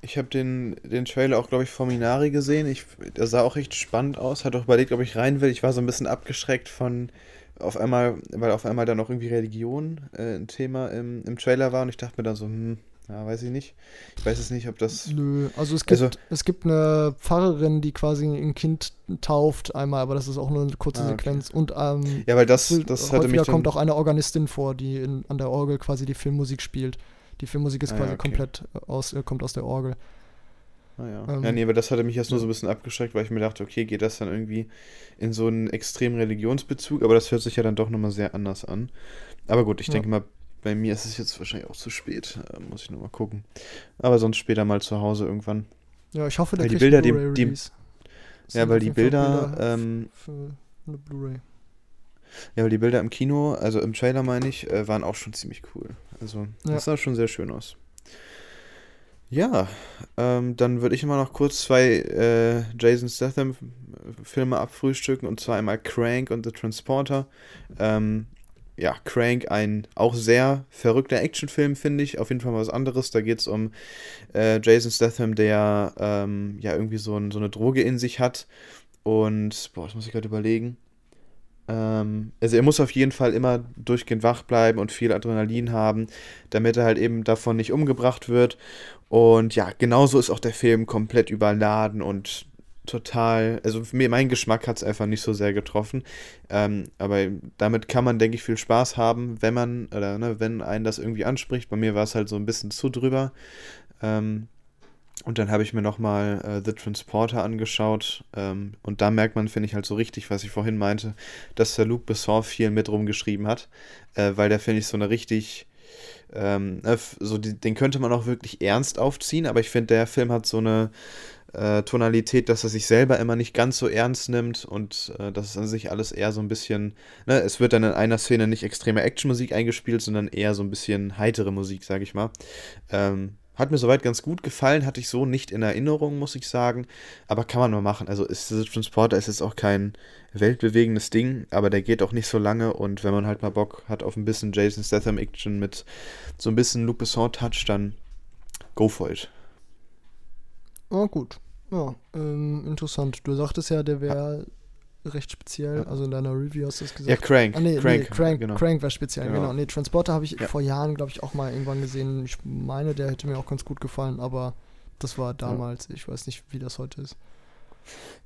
Ich habe den, den Trailer auch, glaube ich, vor Minari gesehen. Ich, der sah auch echt spannend aus. Hat auch überlegt, ob ich rein will. Ich war so ein bisschen abgeschreckt von auf einmal, weil auf einmal dann auch irgendwie Religion äh, ein Thema im, im Trailer war und ich dachte mir dann so, hm, ja, weiß ich nicht. Ich weiß es nicht, ob das. Nö, also es gibt, also, es gibt eine Pfarrerin, die quasi ein Kind tauft einmal, aber das ist auch nur eine kurze ah, okay. Sequenz. Und ähm, ja, weil das, das hatte mich. kommt auch eine Organistin vor, die in, an der Orgel quasi die Filmmusik spielt. Die Filmmusik ist ah, quasi okay. komplett aus, äh, kommt aus der Orgel. Ah, ja. Ähm, ja, nee, aber das hatte mich jetzt nur so ein bisschen abgeschreckt, weil ich mir dachte, okay, geht das dann irgendwie in so einen extremen Religionsbezug, aber das hört sich ja dann doch nochmal sehr anders an. Aber gut, ich ja. denke mal, bei mir ist es jetzt wahrscheinlich auch zu spät. Äh, muss ich nochmal gucken. Aber sonst später mal zu Hause irgendwann. Ja, ich hoffe, der weil die Bilder, die, die Ja, weil die Bilder, Bilder ähm, für eine Blu-ray. Ja, weil die Bilder im Kino, also im Trailer meine ich, äh, waren auch schon ziemlich cool. Also, das sah schon sehr schön aus. Ja, ähm, dann würde ich immer noch kurz zwei äh, Jason Statham-Filme abfrühstücken, und zwar einmal Crank und The Transporter. Ähm, ja, Crank, ein auch sehr verrückter Actionfilm, finde ich. Auf jeden Fall mal was anderes. Da geht es um äh, Jason Statham, der ähm, ja irgendwie so, ein, so eine Droge in sich hat. Und, boah, das muss ich gerade überlegen. Ähm, also er muss auf jeden Fall immer durchgehend wach bleiben und viel Adrenalin haben, damit er halt eben davon nicht umgebracht wird. Und ja, genauso ist auch der Film komplett überladen und total, also mir, mein Geschmack hat es einfach nicht so sehr getroffen. Ähm, aber damit kann man, denke ich, viel Spaß haben, wenn man, oder ne, wenn einen das irgendwie anspricht. Bei mir war es halt so ein bisschen zu drüber. Ähm, und dann habe ich mir nochmal äh, The Transporter angeschaut. Ähm, und da merkt man, finde ich, halt so richtig, was ich vorhin meinte, dass der Luc Besson viel mit rumgeschrieben hat. Äh, weil der, finde ich, so eine richtig ähm, ne, so die, den könnte man auch wirklich ernst aufziehen, aber ich finde, der Film hat so eine äh, Tonalität, dass er sich selber immer nicht ganz so ernst nimmt und äh, das ist an sich alles eher so ein bisschen, ne, es wird dann in einer Szene nicht extreme Actionmusik eingespielt, sondern eher so ein bisschen heitere Musik, sage ich mal. Ähm, hat mir soweit ganz gut gefallen, hatte ich so nicht in Erinnerung, muss ich sagen. Aber kann man mal machen. Also ist The Transporter ist jetzt auch kein weltbewegendes Ding, aber der geht auch nicht so lange und wenn man halt mal Bock hat auf ein bisschen Jason Statham Action mit so ein bisschen Luc Besson Touch, dann go for it. Oh, gut. Ja, ähm, interessant. Du sagtest ja, der wäre recht speziell. Also in deiner Review hast du es gesagt. Ja, Crank. Ah, nee, Crank, nee, Crank, genau. Crank war speziell, Genau. genau. Nee, Transporter habe ich Ja. vor Jahren, glaube ich, auch mal irgendwann gesehen. Ich meine, der hätte mir auch ganz gut gefallen, aber das war damals. Ich weiß nicht, wie das heute ist.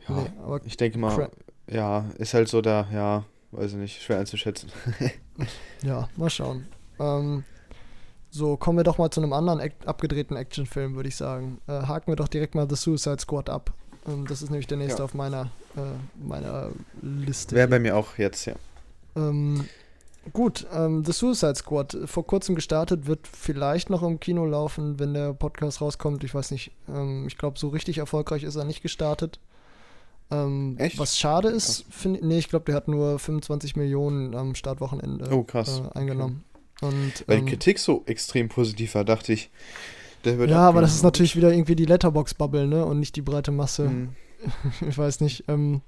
Ja, Nee, aber ich denke mal, Cra- ja, ist halt so da, ja, weiß ich nicht, schwer einzuschätzen. ja, mal schauen. Ähm, so, kommen wir doch mal zu einem anderen Act abgedrehten Actionfilm, würde ich sagen. Äh, haken wir doch direkt mal The Suicide Squad ab. Ähm, das ist nämlich der nächste Ja. auf meiner, äh, meiner Liste. Wäre bei mir auch jetzt, ja. Ähm, gut, ähm, The Suicide Squad, äh, vor kurzem gestartet, wird vielleicht noch im Kino laufen, wenn der Podcast rauskommt. Ich weiß nicht. Ähm, ich glaube, so richtig erfolgreich ist er nicht gestartet. Ähm, Echt? Was schade ist, finde nee, ich glaube, der hat nur 25 Millionen am Startwochenende Oh, krass. äh, eingenommen. Und, Weil ähm, die Kritik so extrem positiv war, dachte ich, ja, aber das ist natürlich wieder irgendwie die Letterbox-Bubble, ne? Und nicht die breite Masse. Mhm. ich weiß nicht. Ähm,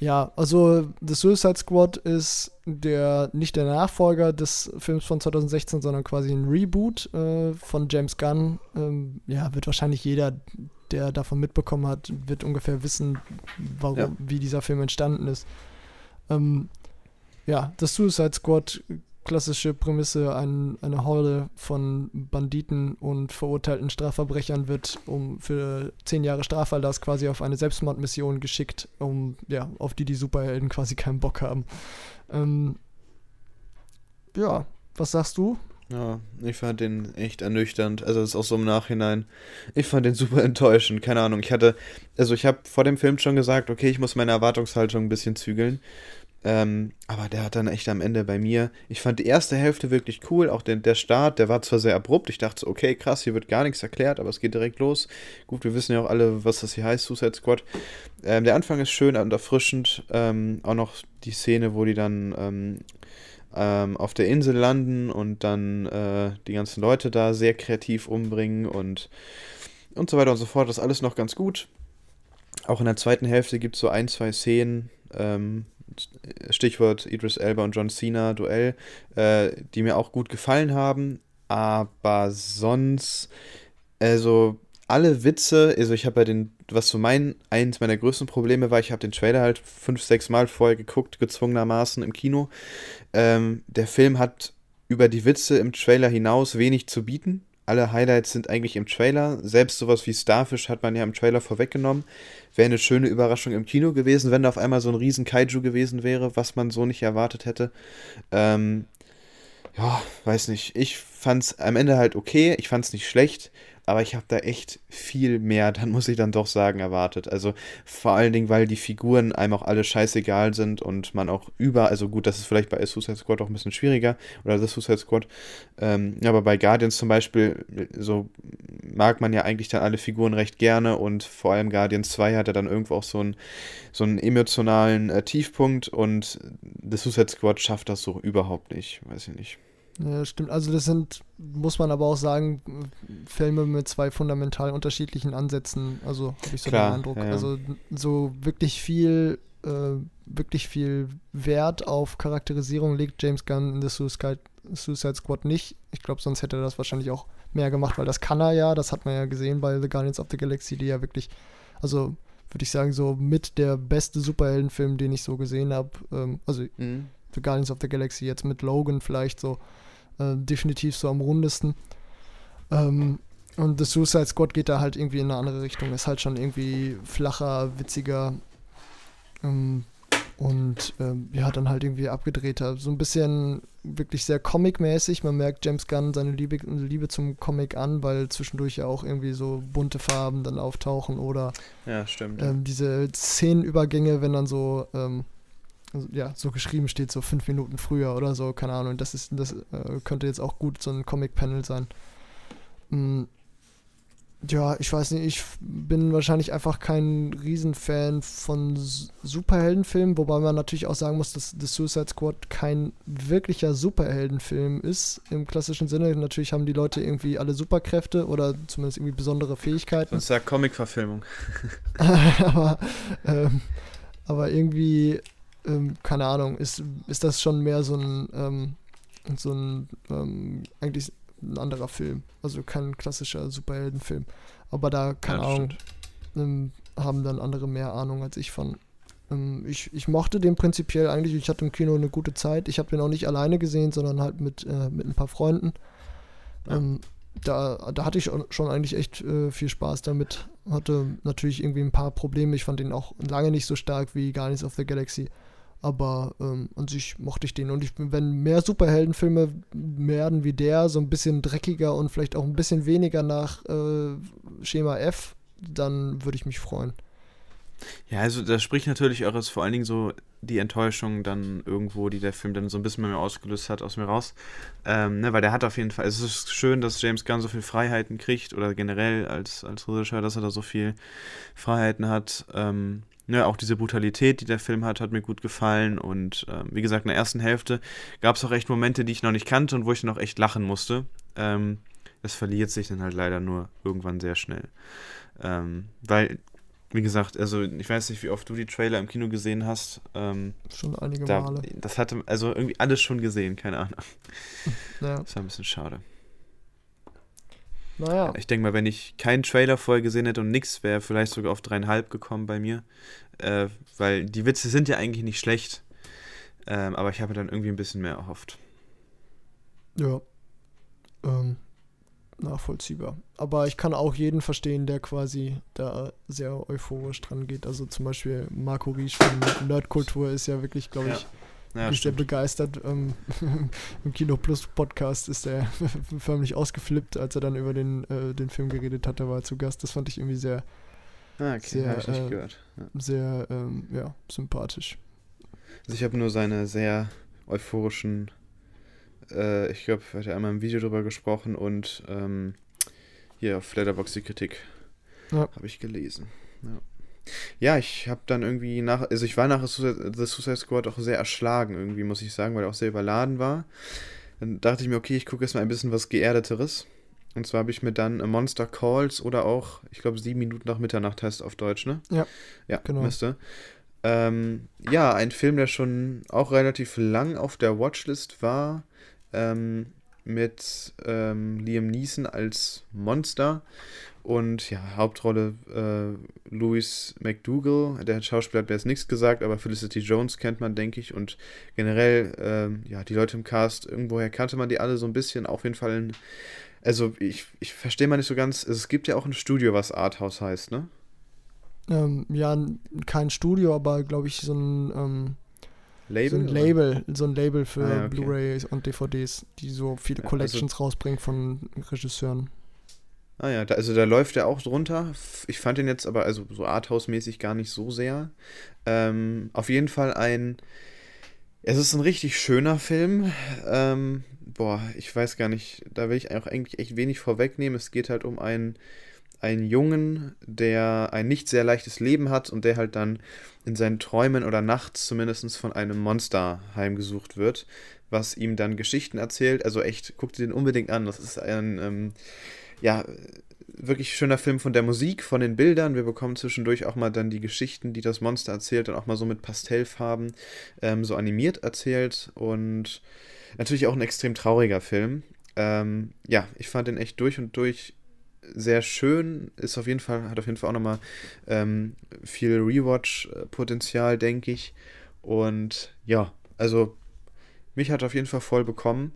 ja, also The Suicide Squad ist der nicht der Nachfolger des Films von 2016, sondern quasi ein Reboot äh, von James Gunn. Ähm, ja, wird wahrscheinlich jeder, der davon mitbekommen hat, wird ungefähr wissen, warum, Ja. wie dieser Film entstanden ist. Ähm, ja, The Suicide Squad, klassische Prämisse, ein, eine Horde von Banditen und verurteilten Strafverbrechern wird um für zehn Jahre Straferlass quasi auf eine Selbstmordmission geschickt, um ja, auf die die Superhelden quasi keinen Bock haben. Ähm, ja, was sagst du? Ja, ich fand den echt ernüchternd. Also das ist auch so im Nachhinein. Ich fand den super enttäuschend. Keine Ahnung. Ich hatte, also ich habe vor dem Film schon gesagt, okay, ich muss meine Erwartungshaltung ein bisschen zügeln. Ähm, aber der hat dann echt am Ende bei mir. Ich fand die erste Hälfte wirklich cool. Auch der, der Start, der war zwar sehr abrupt. Ich dachte, so, okay, krass, hier wird gar nichts erklärt, aber es geht direkt los. Gut, wir wissen ja auch alle, was das hier heißt, Suicide Squad. Ähm, der Anfang ist schön und erfrischend. Ähm, auch noch die Szene, wo die dann ähm, ähm, auf der Insel landen und dann äh, die ganzen Leute da sehr kreativ umbringen und, und so weiter und so fort. Das ist alles noch ganz gut. Auch in der zweiten Hälfte gibt es so ein, zwei Szenen, ähm, Stichwort Idris Elba und John Cena Duell, äh, die mir auch gut gefallen haben. Aber sonst, also alle Witze, also ich habe bei den, was so mein, eins meiner größten Probleme war, ich habe den Trailer halt fünf, sechs Mal vorher geguckt, gezwungenermaßen im Kino. Ähm, der Film hat über die Witze im Trailer hinaus wenig zu bieten. Alle Highlights sind eigentlich im Trailer. Selbst sowas wie Starfish hat man ja im Trailer vorweggenommen. Wäre eine schöne Überraschung im Kino gewesen, wenn da auf einmal so ein riesen Kaiju gewesen wäre, was man so nicht erwartet hätte. Ähm, ja, weiß nicht. Ich fand's am Ende halt okay. Ich fand's nicht schlecht. Aber ich habe da echt viel mehr, dann muss ich dann doch sagen, erwartet. Also vor allen Dingen, weil die Figuren einem auch alle scheißegal sind und man auch über, also gut, das ist vielleicht bei Suicide Squad auch ein bisschen schwieriger, oder The Suicide Squad, ähm, aber bei Guardians zum Beispiel, so mag man ja eigentlich dann alle Figuren recht gerne und vor allem Guardians 2 hat ja dann irgendwo auch so einen, so einen emotionalen äh, Tiefpunkt und The Suicide Squad schafft das so überhaupt nicht, weiß ich nicht. Ja, stimmt. Also das sind, muss man aber auch sagen, Filme mit zwei fundamental unterschiedlichen Ansätzen. Also habe ich so Klar, den Eindruck. ja. Also so wirklich viel, äh, wirklich viel Wert auf Charakterisierung legt James Gunn in The Suicide, Suicide Squad nicht. Ich glaube, sonst hätte er das wahrscheinlich auch mehr gemacht, weil das kann er ja. Das hat man ja gesehen bei The Guardians of the Galaxy, die ja wirklich, also würde ich sagen, so mit der beste Superheldenfilm, den ich so gesehen habe. Ähm, also Mhm. The Guardians of the Galaxy jetzt mit Logan vielleicht so äh, definitiv so am rundesten. Ähm, und The Suicide Squad geht da halt irgendwie in eine andere Richtung. Ist halt schon irgendwie flacher, witziger ähm, und ähm, ja, dann halt irgendwie abgedrehter. So ein bisschen wirklich sehr comic-mäßig. Man merkt James Gunn seine Liebe, Liebe zum Comic an, weil zwischendurch ja auch irgendwie so bunte Farben dann auftauchen oder Ja, stimmt. ähm, diese Szenenübergänge, wenn dann so, ähm, also, ja, so geschrieben steht, so fünf Minuten früher oder so, keine Ahnung. Das ist, das äh, könnte jetzt auch gut so ein Comic-Panel sein. Mhm. Ja, ich weiß nicht, ich bin wahrscheinlich einfach kein Riesenfan von Superheldenfilmen, wobei man natürlich auch sagen muss, dass The Suicide Squad kein wirklicher Superheldenfilm ist, im klassischen Sinne. Natürlich haben die Leute irgendwie alle Superkräfte oder zumindest irgendwie besondere Fähigkeiten. Das ist ja Comic-Verfilmung. aber, ähm, aber irgendwie, ähm, keine Ahnung, ist, ist das schon mehr so ein, ähm, so ein, ähm, eigentlich ein anderer Film. Also kein klassischer Superheldenfilm. Aber da, keine ja, Ahnung, ähm, haben dann andere mehr Ahnung als ich von. Ähm, ich, ich mochte den prinzipiell eigentlich, ich hatte im Kino eine gute Zeit. Ich habe den auch nicht alleine gesehen, sondern halt mit, äh, mit ein paar Freunden. Ja. Ähm, da, da hatte ich schon eigentlich echt äh, viel Spaß damit. Hatte natürlich irgendwie ein paar Probleme. Ich fand den auch lange nicht so stark wie Guardians of the Galaxy. Aber ähm, an sich mochte ich den. Und ich, wenn mehr Superheldenfilme werden wie der, so ein bisschen dreckiger und vielleicht auch ein bisschen weniger nach äh, Schema F, dann würde ich mich freuen. Ja, also da spricht natürlich auch vor allen Dingen so die Enttäuschung dann irgendwo, die der Film dann so ein bisschen mehr ausgelöst hat, aus mir raus. Ähm, ne, weil der hat auf jeden Fall, es ist schön, dass James Gunn so viel Freiheiten kriegt oder generell als, als Regisseur, dass er da so viel Freiheiten hat. Ähm, ne, auch diese Brutalität, die der Film hat, hat mir gut gefallen. Und ähm, wie gesagt, in der ersten Hälfte gab es auch echt Momente, die ich noch nicht kannte und wo ich auch echt lachen musste. Ähm, das verliert sich dann halt leider nur irgendwann sehr schnell. Ähm, weil, wie gesagt, also ich weiß nicht, wie oft du die Trailer im Kino gesehen hast. Ähm, schon einige da, Male. Das hatte also irgendwie alles schon gesehen, keine Ahnung. Ja. Das war ein bisschen schade. Naja. Ich denke mal, wenn ich keinen Trailer vorher gesehen hätte und nichts, wäre vielleicht sogar auf dreieinhalb gekommen bei mir. Äh, weil die Witze sind ja eigentlich nicht schlecht. Ähm, aber ich habe dann irgendwie ein bisschen mehr erhofft. Ja. Ähm, nachvollziehbar. Aber ich kann auch jeden verstehen, der quasi da sehr euphorisch dran geht. Also zum Beispiel Marco Riesch von Nerdkultur ist ja wirklich, glaube ich, ja ja, ist sehr begeistert. Ähm, Im Kino Plus Podcast ist er förmlich ausgeflippt, als er dann über den, äh, den Film geredet hat. Er war zu Gast. Das fand ich irgendwie sehr, ah, okay. sehr, ich äh, ja. sehr ähm, ja, sympathisch. Also ich habe nur seine sehr euphorischen, äh, ich glaube, er hat ja einmal im Video drüber gesprochen und ähm, hier auf Letterboxd die Kritik ja. habe ich gelesen. Ja. Ja, ich habe dann irgendwie nach, also ich war nach The Suicide Squad auch sehr erschlagen irgendwie, muss ich sagen, weil er auch sehr überladen war. Dann dachte ich mir, okay, ich gucke jetzt mal ein bisschen was Geerdeteres. Und zwar habe ich mir dann Monster Calls oder auch, ich glaube, sieben Minuten nach Mitternacht heißt auf Deutsch, ne? Ja. Ja, genau. müsste. Ähm, ja, ein Film, der schon auch relativ lang auf der Watchlist war. Ähm, mit ähm, Liam Neeson als Monster und ja, Hauptrolle äh, Louis McDougall. Der Schauspieler hat mir jetzt nichts gesagt, aber Felicity Jones kennt man, denke ich. Und generell, äh, ja, die Leute im Cast, irgendwoher kannte man die alle so ein bisschen. Auf jeden Fall, ein, also ich, ich verstehe mal nicht so ganz. Es gibt ja auch ein Studio, was Arthouse heißt, ne? Ähm, ja, kein Studio, aber glaube ich so ein. Ähm Label? So ein Label, so ein Label für ah, ja, okay. Blu-rays und DVDs, die so viele ja, Collections also, rausbringen von Regisseuren. Ah ja, da, also da läuft er auch drunter. Ich fand ihn jetzt aber also so Arthouse-mäßig gar nicht so sehr. Ähm, auf jeden Fall ein. Es ist ein richtig schöner Film. Ähm, boah, ich weiß gar nicht, da will ich auch eigentlich echt wenig vorwegnehmen. Es geht halt um einen, einen Jungen, der ein nicht sehr leichtes Leben hat und der halt dann in seinen Träumen oder nachts zumindest von einem Monster heimgesucht wird, was ihm dann Geschichten erzählt. Also echt, guckt dir den unbedingt an. Das ist ein. Ähm, ja, wirklich schöner Film von der Musik, von den Bildern. Wir bekommen zwischendurch auch mal dann die Geschichten, die das Monster erzählt, dann auch mal so mit Pastellfarben ähm, so animiert erzählt. Und natürlich auch ein extrem trauriger Film. Ähm, ja, ich fand den echt durch und durch sehr schön. Ist auf jeden Fall, hat auf jeden Fall auch nochmal ähm, viel Rewatch-Potenzial, denke ich. Und ja, also mich hat auf jeden Fall voll bekommen.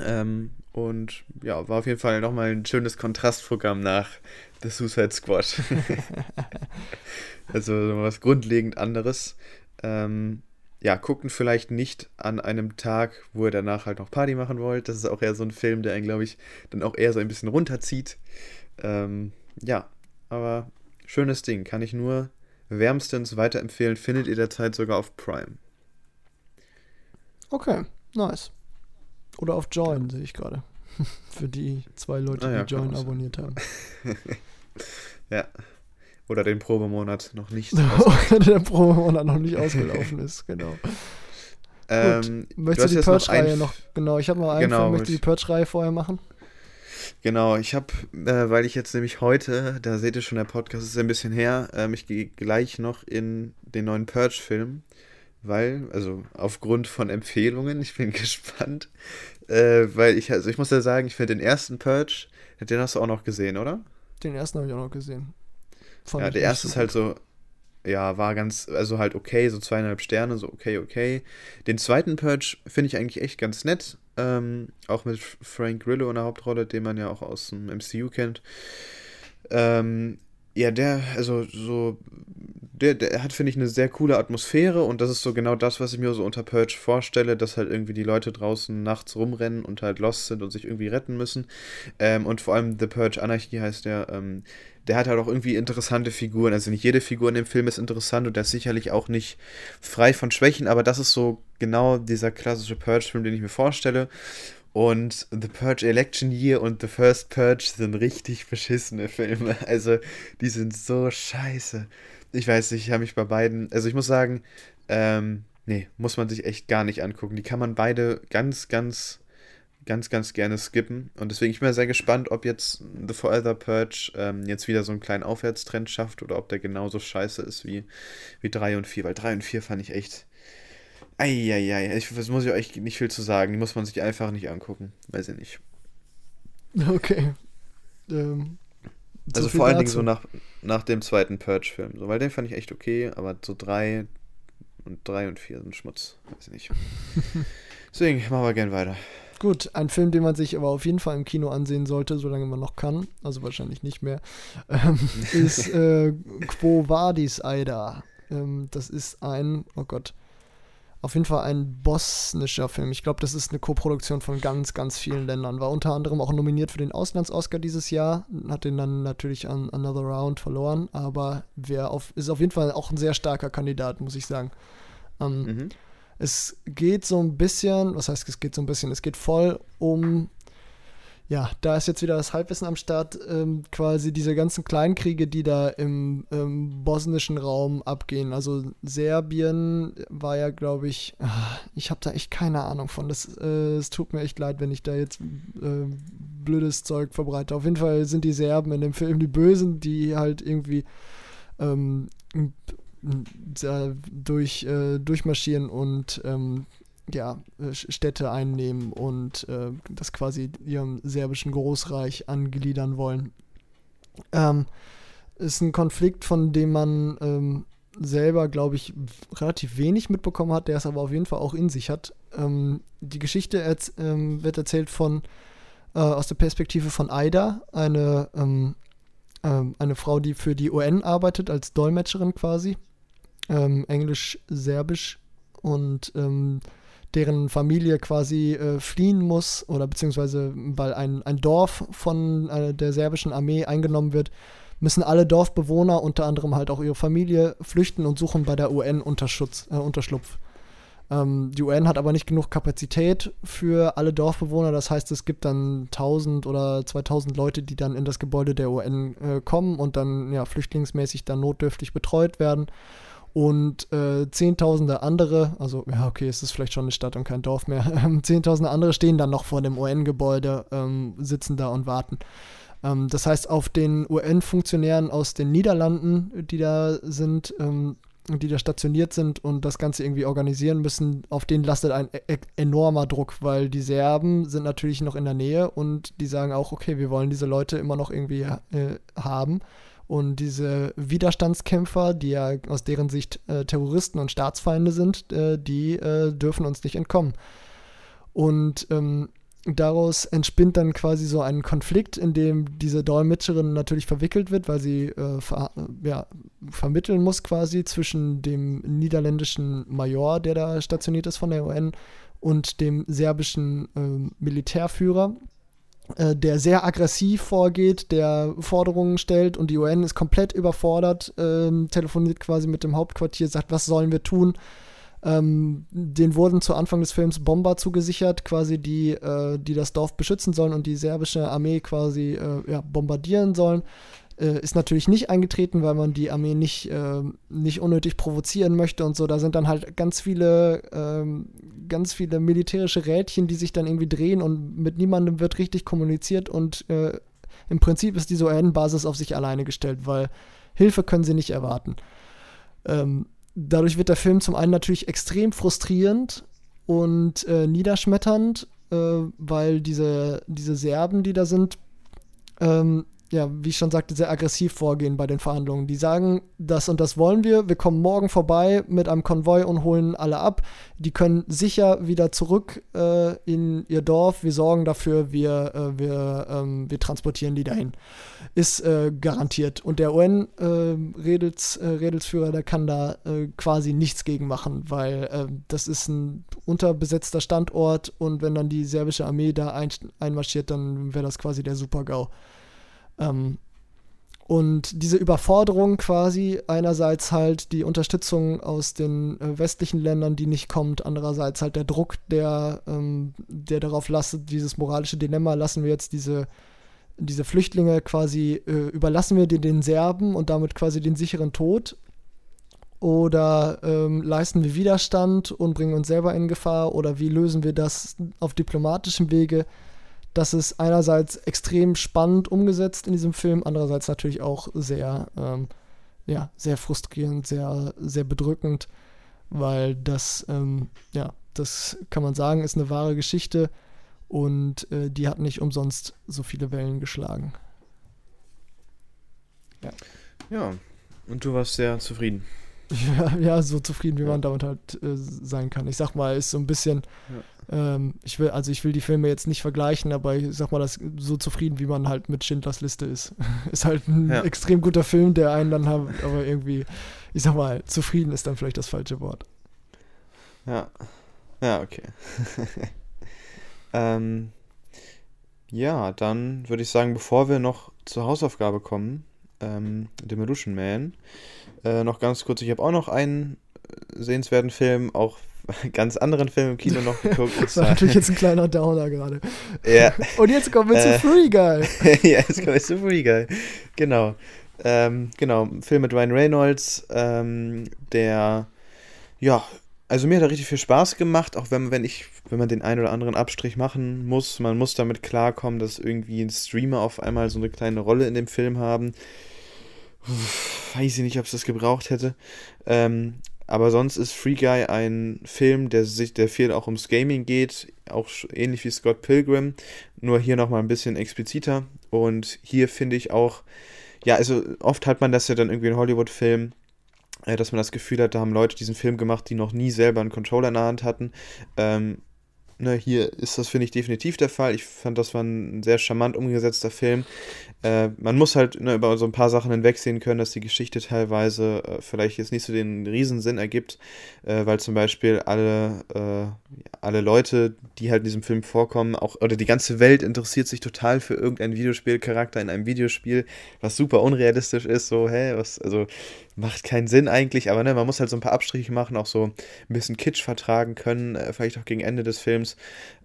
Ähm, und ja, war auf jeden Fall nochmal ein schönes Kontrastprogramm nach The Suicide Squad. also was grundlegend anderes. Ähm, ja, gucken vielleicht nicht an einem Tag, wo ihr danach halt noch Party machen wollt. Das ist auch eher so ein Film, der einen, glaube ich, dann auch eher so ein bisschen runterzieht. Ähm, ja, aber schönes Ding. Kann ich nur wärmstens weiterempfehlen. Findet ihr derzeit sogar auf Prime. Okay, nice. Oder auf Join, sehe ich gerade. Für die zwei Leute, Ah ja, die Join sein. abonniert haben. Ja. Oder den Probemonat noch nicht. Oder der Promo-Monat noch nicht ausgelaufen ist, genau. ähm, du Möchtest du die noch Purge-Reihe ein- noch, genau, ich habe noch einen Genau, Film, möchtest du die Purge-Reihe vorher machen? Genau, ich habe, äh, weil ich jetzt nämlich heute, da seht ihr schon, der Podcast ist ein bisschen her, ähm, ich gehe gleich noch in den neuen Purge-Film, weil, also aufgrund von Empfehlungen, ich bin gespannt, äh, weil ich, also ich muss ja sagen, ich finde den ersten Purge, den hast du auch noch gesehen, oder? Den ersten habe ich auch noch gesehen. Fand Ja, der erste ist halt so, ja, war ganz, also halt okay, so zweieinhalb Sterne, so okay, okay. Den zweiten Purge finde ich eigentlich echt ganz nett, ähm, auch mit Frank Grillo in der Hauptrolle, den man ja auch aus dem MCU kennt. Ähm, ja, der, also so, der, der hat, finde ich, eine sehr coole Atmosphäre und das ist so genau das, was ich mir so unter Purge vorstelle, dass halt irgendwie die Leute draußen nachts rumrennen und halt lost sind und sich irgendwie retten müssen. Ähm, und vor allem The Purge Anarchy heißt der, ähm, der hat halt auch irgendwie interessante Figuren. Also nicht jede Figur in dem Film ist interessant und der ist sicherlich auch nicht frei von Schwächen, aber das ist so genau dieser klassische Purge-Film, den ich mir vorstelle. Und The Purge Election Year und The First Purge sind richtig beschissene Filme. Also, die sind so scheiße. Ich weiß nicht, ich habe mich bei beiden. Also, ich muss sagen, ähm, nee, muss man sich echt gar nicht angucken. Die kann man beide ganz, ganz, ganz, ganz gerne skippen. Und deswegen ich bin sehr gespannt, ob jetzt The Forever Purge ähm, jetzt wieder so einen kleinen Aufwärtstrend schafft oder ob der genauso scheiße ist wie, wie 3 und 4. Weil 3 und 4 fand ich echt. Eieiei, ich, das muss ich euch nicht viel zu sagen. Die muss man sich einfach nicht angucken. Weiß ich nicht. Okay. Ähm, so Also vor allen Dingen dazu. so nach, nach dem zweiten Purge-Film. So, weil den fand ich echt okay, aber so drei und drei und vier sind Schmutz. Weiß ich nicht. Deswegen machen wir gern weiter. Gut, ein Film, den man sich aber auf jeden Fall im Kino ansehen sollte, solange man noch kann, also wahrscheinlich nicht mehr, ähm, ist äh, Quo Vadis Aida. Ähm, das ist ein, oh Gott, auf jeden Fall ein bosnischer Film. Ich glaube, das ist eine Koproduktion von ganz, ganz vielen Ländern. War unter anderem auch nominiert für den Auslands-Oscar dieses Jahr, hat den dann natürlich an Another Round verloren, aber wer auf, ist auf jeden Fall auch ein sehr starker Kandidat, muss ich sagen. Ähm, Mhm. es geht so ein bisschen, was heißt, es geht so ein bisschen, es geht voll um, ja, da ist jetzt wieder das Halbwissen am Start, ähm, quasi diese ganzen Kleinkriege, die da im ähm, bosnischen Raum abgehen. Also Serbien war ja, glaube ich, ah, ich habe da echt keine Ahnung von. Das, äh, es tut mir echt leid, wenn ich da jetzt äh, blödes Zeug verbreite. Auf jeden Fall sind die Serben in dem Film die Bösen, die halt irgendwie ähm, durch, äh, durchmarschieren und ähm, ja, äh, Städte einnehmen und äh, das quasi ihrem serbischen Großreich angliedern wollen. Ähm, ist ein Konflikt, von dem man ähm, selber, glaube ich, relativ wenig mitbekommen hat, der es aber auf jeden Fall auch in sich hat. Ähm, die Geschichte erz ähm, wird erzählt von äh, aus der Perspektive von Aida, eine, ähm, ähm, eine Frau, die für die UN arbeitet, als Dolmetscherin quasi. Ähm, Englisch-Serbisch und deren Familie quasi äh, fliehen muss oder beziehungsweise weil ein, ein Dorf von äh, der serbischen Armee eingenommen wird, müssen alle Dorfbewohner, unter anderem halt auch ihre Familie, flüchten und suchen bei der UN Unterschutz, äh, Unterschlupf. Ähm, die UN hat aber nicht genug Kapazität für alle Dorfbewohner. Das heißt, es gibt dann 1000 oder 2000 Leute, die dann in das Gebäude der UN äh, kommen und dann ja flüchtlingsmäßig dann notdürftig betreut werden. Und äh, Zehntausende andere, also ja, okay, es ist vielleicht schon eine Stadt und kein Dorf mehr, ähm, Zehntausende andere stehen dann noch vor dem UN-Gebäude, ähm, sitzen da und warten. Ähm, das heißt, auf den UN-Funktionären aus den Niederlanden, die da sind, ähm, die da stationiert sind und das Ganze irgendwie organisieren müssen, auf denen lastet ein e enormer Druck, weil die Serben sind natürlich noch in der Nähe und die sagen auch, okay, wir wollen diese Leute immer noch irgendwie äh, haben. Und diese Widerstandskämpfer, die ja aus deren Sicht äh, Terroristen und Staatsfeinde sind, äh, die äh, dürfen uns nicht entkommen. Und ähm, daraus entspinnt dann quasi so ein Konflikt, in dem diese Dolmetscherin natürlich verwickelt wird, weil sie äh, ver ja, vermitteln muss quasi zwischen dem niederländischen Major, der da stationiert ist von der UN, und dem serbischen äh, Militärführer, äh, der sehr aggressiv vorgeht, der Forderungen stellt und die UN ist komplett überfordert, ähm, telefoniert quasi mit dem Hauptquartier, sagt, was sollen wir tun? Ähm, den wurden zu Anfang des Films Bomber zugesichert, quasi die, äh, die das Dorf beschützen sollen und die serbische Armee quasi äh, ja, bombardieren sollen. Äh, ist natürlich nicht eingetreten, weil man die Armee nicht, äh, nicht unnötig provozieren möchte und so. Da sind dann halt ganz viele, ähm, ganz viele militärische Rädchen, die sich dann irgendwie drehen und mit niemandem wird richtig kommuniziert und äh, im Prinzip ist diese UN-Basis auf sich alleine gestellt, weil Hilfe können sie nicht erwarten. Ähm, dadurch wird der Film zum einen natürlich extrem frustrierend und äh, niederschmetternd, äh, weil diese, diese Serben, die da sind, ähm, ja, wie ich schon sagte, sehr aggressiv vorgehen bei den Verhandlungen. Die sagen, das und das wollen wir, wir kommen morgen vorbei mit einem Konvoi und holen alle ab. Die können sicher wieder zurück äh, in ihr Dorf. Wir sorgen dafür, wir, äh, wir, ähm, wir transportieren die dahin. Ist äh, garantiert. Und der UN-Redelsführer, äh, der kann da äh, quasi nichts gegen machen, weil äh, das ist ein unterbesetzter Standort und wenn dann die serbische Armee da ein, einmarschiert, dann wäre das quasi der Super-GAU. Ähm, und diese Überforderung quasi, einerseits halt die Unterstützung aus den äh, westlichen Ländern, die nicht kommt, andererseits halt der Druck, der, ähm, der darauf lastet, dieses moralische Dilemma, lassen wir jetzt diese, diese Flüchtlinge quasi, äh, überlassen wir den, den Serben und damit quasi den sicheren Tod oder ähm, leisten wir Widerstand und bringen uns selber in Gefahr oder wie lösen wir das auf diplomatischem Wege? Das ist einerseits extrem spannend umgesetzt in diesem Film, andererseits natürlich auch sehr, ähm, ja, sehr frustrierend, sehr, sehr bedrückend, weil das, ähm, ja, das kann man sagen, ist eine wahre Geschichte und äh, die hat nicht umsonst so viele Wellen geschlagen. Ja. Ja, und du warst sehr zufrieden. Ja, ja so zufrieden, wie ja. man damit halt äh, sein kann. Ich sag mal, ist so ein bisschen, ja. Ähm, ich will, also ich will die Filme jetzt nicht vergleichen, aber ich sag mal, das so zufrieden, wie man halt mit Schindlers Liste ist. ist halt ein ja. extrem guter Film, der einen dann hat, aber irgendwie, ich sag mal, zufrieden ist dann vielleicht das falsche Wort. Ja. Ja, okay. ähm, ja, dann würde ich sagen, bevor wir noch zur Hausaufgabe kommen, ähm, Demolition Man, äh, noch ganz kurz, ich habe auch noch einen sehenswerten Film, auch ganz anderen Film im Kino noch geguckt. das war natürlich jetzt ein kleiner Downer gerade. Ja. Und jetzt kommen wir äh, zu Free Guy. ja, jetzt kommen wir zu Free Guy. Genau. Ähm, genau, Film mit Ryan Reynolds, ähm, der, ja, also mir hat er richtig viel Spaß gemacht, auch wenn, wenn ich, wenn man den einen oder anderen Abstrich machen muss, man muss damit klarkommen, dass irgendwie ein Streamer auf einmal so eine kleine Rolle in dem Film haben weiß ich nicht, ob es das gebraucht hätte. Ähm, aber sonst ist Free Guy ein Film, der sich, der viel auch ums Gaming geht, auch ähnlich wie Scott Pilgrim, nur hier nochmal ein bisschen expliziter. Und hier finde ich auch, ja, also oft hat man das ja dann irgendwie in Hollywood-Filmen, äh, dass man das Gefühl hat, da haben Leute diesen Film gemacht, die noch nie selber einen Controller in der Hand hatten. Ähm, ne, hier ist das, finde ich, definitiv der Fall. Ich fand, das war ein sehr charmant umgesetzter Film. Äh, man muss halt ne, über so ein paar Sachen hinwegsehen können, dass die Geschichte teilweise äh, vielleicht jetzt nicht so den Riesensinn ergibt, äh, weil zum Beispiel alle, äh, alle Leute, die halt in diesem Film vorkommen, auch, oder die ganze Welt interessiert sich total für irgendeinen Videospielcharakter in einem Videospiel, was super unrealistisch ist, so, hä, was, also macht keinen Sinn eigentlich, aber ne, man muss halt so ein paar Abstriche machen, auch so ein bisschen Kitsch vertragen können, äh, vielleicht auch gegen Ende des Films.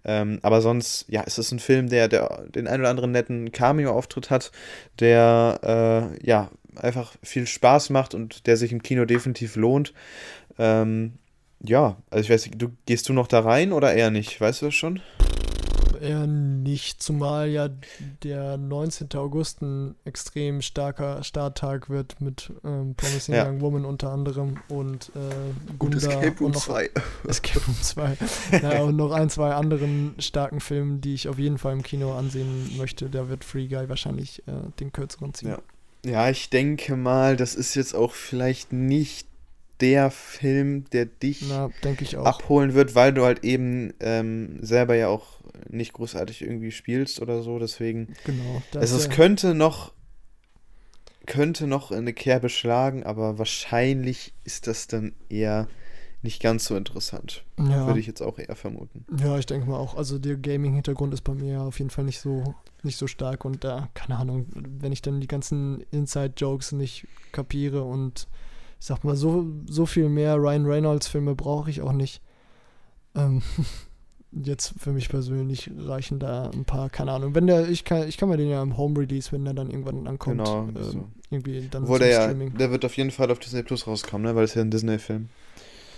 Ähm, aber sonst, ja, es ist ein Film, der, der den ein oder anderen netten Cameo-Auftritt hat, der äh, ja einfach viel Spaß macht und der sich im Kino definitiv lohnt. Ähm, ja, also ich weiß du, gehst du noch da rein oder eher nicht? Weißt du das schon? Eher nicht, zumal ja der 19. August ein extrem starker Starttag wird mit ähm, Promising ja. Young Woman unter anderem und äh, Gunda und Escape Room 2. Escape Room 2. ja, und noch ein, zwei anderen starken Filmen, die ich auf jeden Fall im Kino ansehen möchte. Da wird Free Guy wahrscheinlich äh, den kürzeren ziehen. Ja. ja, ich denke mal, das ist jetzt auch vielleicht nicht der Film, der dich Na, abholen wird, weil du halt eben ähm, selber ja auch nicht großartig irgendwie spielst oder so. Deswegen. Genau. Also es könnte noch könnte noch eine Kerbe schlagen, aber wahrscheinlich ist das dann eher nicht ganz so interessant. Ja. Würde ich jetzt auch eher vermuten. Ja, ich denke mal auch. Also der Gaming-Hintergrund ist bei mir auf jeden Fall nicht so, nicht so stark und da, keine Ahnung, wenn ich dann die ganzen Inside-Jokes nicht kapiere und ich sag mal, so, so viel mehr Ryan Reynolds-Filme brauche ich auch nicht. Ähm, jetzt für mich persönlich reichen da ein paar, keine Ahnung. Wenn der, ich kann, ich kann mir den ja im Home Release, wenn der dann irgendwann ankommt, Genau, ähm, so. irgendwie dann Wo zum der ja, Streaming. der wird auf jeden Fall auf Disney Plus rauskommen, ne? Weil es ja ein Disney-Film.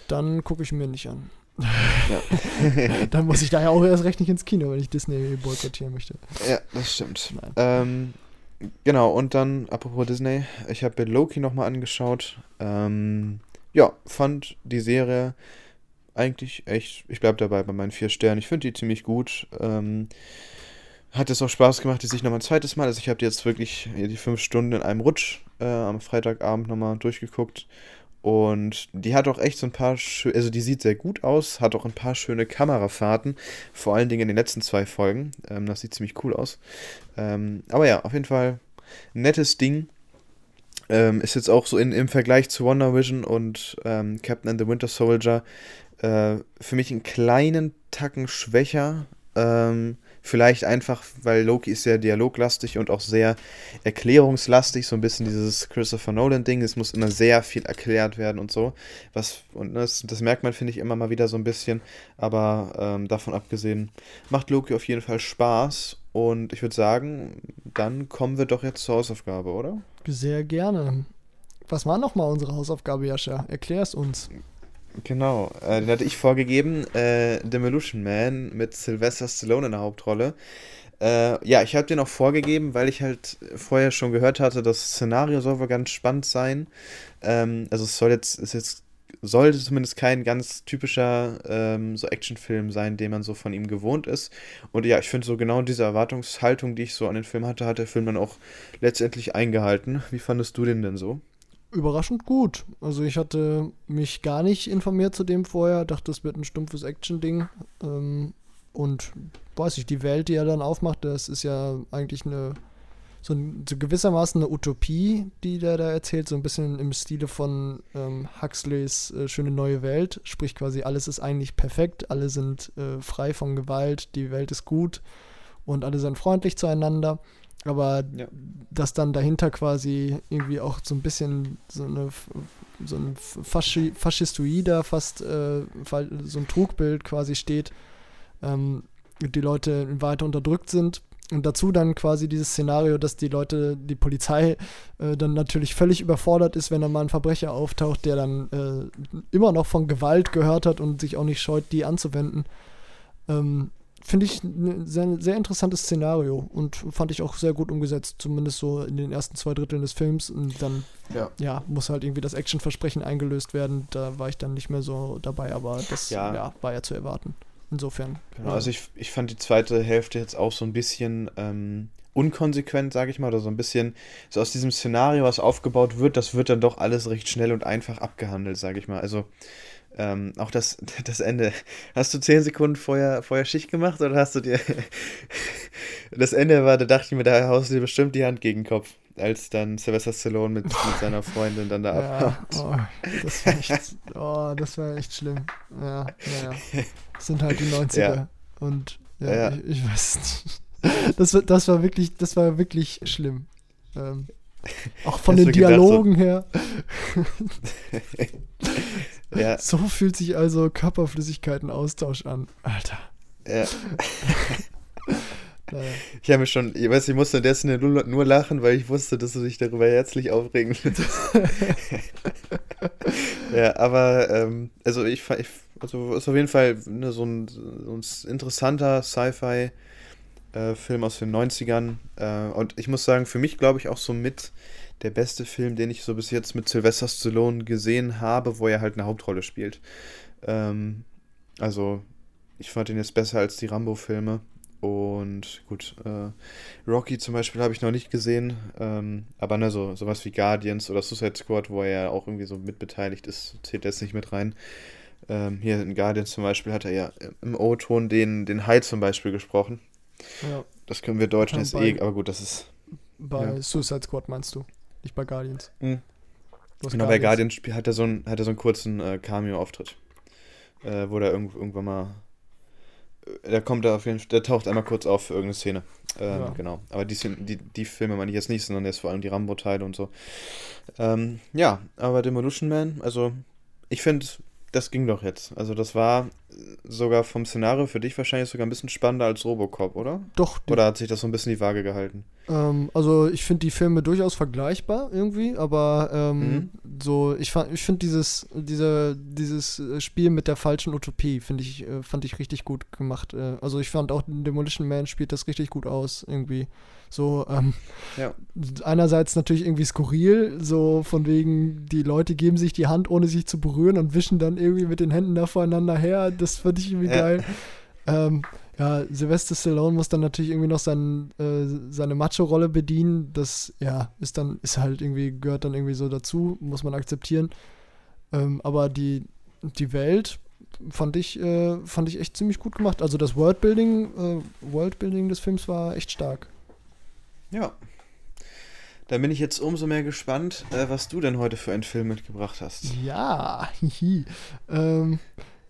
Dann gucke ich mir nicht an. Ja. Dann muss ich da ja auch erst recht nicht ins Kino, wenn ich Disney boykottieren möchte. ja, das stimmt. Ähm, genau, und dann, apropos Disney, ich habe Loki nochmal angeschaut. Ähm, ja, fand die Serie eigentlich echt, ich bleib dabei bei meinen vier Sternen. Ich finde die ziemlich gut. Ähm, hat es auch Spaß gemacht, die sich nochmal ein zweites Mal. Also ich habe jetzt wirklich die fünf Stunden in einem Rutsch äh, am Freitagabend nochmal durchgeguckt. Und die hat auch echt so ein paar, also die sieht sehr gut aus, hat auch ein paar schöne Kamerafahrten, vor allen Dingen in den letzten zwei Folgen. Ähm, das sieht ziemlich cool aus. Ähm, aber ja, auf jeden Fall nettes Ding. Ähm, ist jetzt auch so in, im Vergleich zu Wonder Vision und ähm, Captain and the Winter Soldier äh, für mich einen kleinen Tacken schwächer. Ähm, vielleicht einfach, weil Loki ist sehr dialoglastig und auch sehr erklärungslastig, so ein bisschen dieses Christopher Nolan-Ding. Es muss immer sehr viel erklärt werden und so. Was, und das, das merkt man, finde ich, immer mal wieder so ein bisschen. Aber ähm, davon abgesehen, macht Loki auf jeden Fall Spaß. Und ich würde sagen, dann kommen wir doch jetzt zur Hausaufgabe, oder? Sehr gerne. Was war nochmal unsere Hausaufgabe, Jascha? Erklär es uns. Genau, äh, den hatte ich vorgegeben, äh, Demolition Man mit Sylvester Stallone in der Hauptrolle. Äh, ja, ich habe den auch vorgegeben, weil ich halt vorher schon gehört hatte, das Szenario soll wohl ganz spannend sein. Ähm, also es soll jetzt, ist jetzt, sollte zumindest kein ganz typischer ähm, so Actionfilm sein, den man so von ihm gewohnt ist. Und ja, ich finde so genau diese Erwartungshaltung, die ich so an den Film hatte, hat der Film dann auch letztendlich eingehalten. Wie fandest du den denn so? Überraschend gut. Also ich hatte mich gar nicht informiert zu dem vorher, dachte, es wird ein stumpfes Action-Ding. Ähm, und weiß ich, die Welt, die er dann aufmacht, das ist ja eigentlich eine so, so gewissermaßen eine Utopie, die der da erzählt, so ein bisschen im Stile von ähm, Huxleys äh, Schöne neue Welt. Sprich quasi, alles ist eigentlich perfekt, alle sind äh, frei von Gewalt, die Welt ist gut und alle sind freundlich zueinander. Aber Ja. dass dann dahinter quasi irgendwie auch so ein bisschen so eine so ein Faschi faschistoider fast äh, so ein Trugbild quasi steht, ähm, die Leute weiter unterdrückt sind. Und dazu dann quasi dieses Szenario, dass die Leute, die Polizei äh, dann natürlich völlig überfordert ist, wenn da mal ein Verbrecher auftaucht, der dann äh, immer noch von Gewalt gehört hat und sich auch nicht scheut, die anzuwenden. Ähm, Finde ich ein sehr, sehr interessantes Szenario und fand ich auch sehr gut umgesetzt, zumindest so in den ersten zwei Dritteln des Films. Und dann, Ja. ja, muss halt irgendwie das Actionversprechen eingelöst werden. Da war ich dann nicht mehr so dabei, aber das Ja. ja. war ja zu erwarten. Insofern. Genau, also ich, ich fand die zweite Hälfte jetzt auch so ein bisschen ähm, unkonsequent, sage ich mal, oder so ein bisschen so aus diesem Szenario, was aufgebaut wird, das wird dann doch alles recht schnell und einfach abgehandelt, sage ich mal. Also ähm, auch das, das Ende. Hast du zehn Sekunden vorher, vorher Schicht gemacht oder hast du dir das Ende war, da dachte ich mir, da haust du dir bestimmt die Hand gegen den Kopf, als dann Sylvester Stallone mit, mit seiner Freundin dann da ja, abhaut. oh, das war echt, oh, das war echt schlimm. Ja, naja. Das sind halt die 90er. Ja. Und ja, Ja. Ich, ich weiß nicht. Das, war- das war wirklich, das war wirklich schlimm. Ähm, auch von Hast den du gedacht, so- Dialogen her. Ja, So fühlt sich also Körperflüssigkeitenaustausch an. Alter. ja. Naja. Ich habe mir schon, ich weiß, ich musste in der Szene nur, nur lachen, weil ich wusste, dass du dich darüber herzlich aufregen würdest. ja, aber, ähm, also ich, ich also ist auf jeden Fall ne, so, ein, so ein interessanter Sci-Fi-Film aus den 90ern. Äh, und ich muss sagen, für mich glaube ich auch so mit der beste Film, den ich so bis jetzt mit Sylvester Stallone gesehen habe, wo er halt eine Hauptrolle spielt. Ähm, also, ich fand ihn jetzt besser als die Rambo-Filme. Und gut, äh, Rocky zum Beispiel habe ich noch nicht gesehen, ähm, aber ne, so, sowas wie Guardians oder Suicide Squad, wo er ja auch irgendwie so mitbeteiligt ist, zählt jetzt nicht mit rein. Ähm, hier in Guardians zum Beispiel hat er ja im O-Ton den, den Hai zum Beispiel gesprochen. Ja, Das können wir Deutschen jetzt eh, aber gut, das ist. bei Ja. Suicide Squad meinst du, nicht bei Guardians. Mhm. Genau, bei Guardians hat er so einen, hat er so einen kurzen äh, Cameo-Auftritt. Äh, wo er irgend, irgendwann mal der kommt da auf jeden Fall, der taucht einmal kurz auf für irgendeine Szene. Ähm, Ja. Genau. Aber die, die, die Filme meine ich jetzt nicht, sondern jetzt vor allem die Rambo-Teile und so. Ähm, ja, aber Demolition Man, also ich finde, das ging doch jetzt. Also das war sogar vom Szenario für dich wahrscheinlich sogar ein bisschen spannender als Robocop, oder? Doch, Oder hat sich das so ein bisschen die Waage gehalten? ähm, also ich finde die Filme durchaus vergleichbar irgendwie, aber ähm, so, ich, ich finde dieses, diese, dieses Spiel mit der falschen Utopie, finde ich, äh, fand ich richtig gut gemacht. Äh, also ich fand auch Demolition Man spielt das richtig gut aus, irgendwie. So, ähm, Ja. einerseits natürlich irgendwie skurril, so von wegen, die Leute geben sich die Hand, ohne sich zu berühren und wischen dann irgendwie mit den Händen da voreinander her. Das fand ich irgendwie Ja. geil. Ähm, ja, Sylvester Stallone muss dann natürlich irgendwie noch sein, äh, seine Macho-Rolle bedienen. Das, ja, ist dann, ist halt irgendwie, gehört dann irgendwie so dazu, muss man akzeptieren. Ähm, aber die, die Welt fand ich, äh, fand ich echt ziemlich gut gemacht. Also das Worldbuilding, äh, Worldbuilding des Films war echt stark. Ja. Dann bin ich jetzt umso mehr gespannt, äh, was du denn heute für einen Film mitgebracht hast. Ja, hihi. ähm,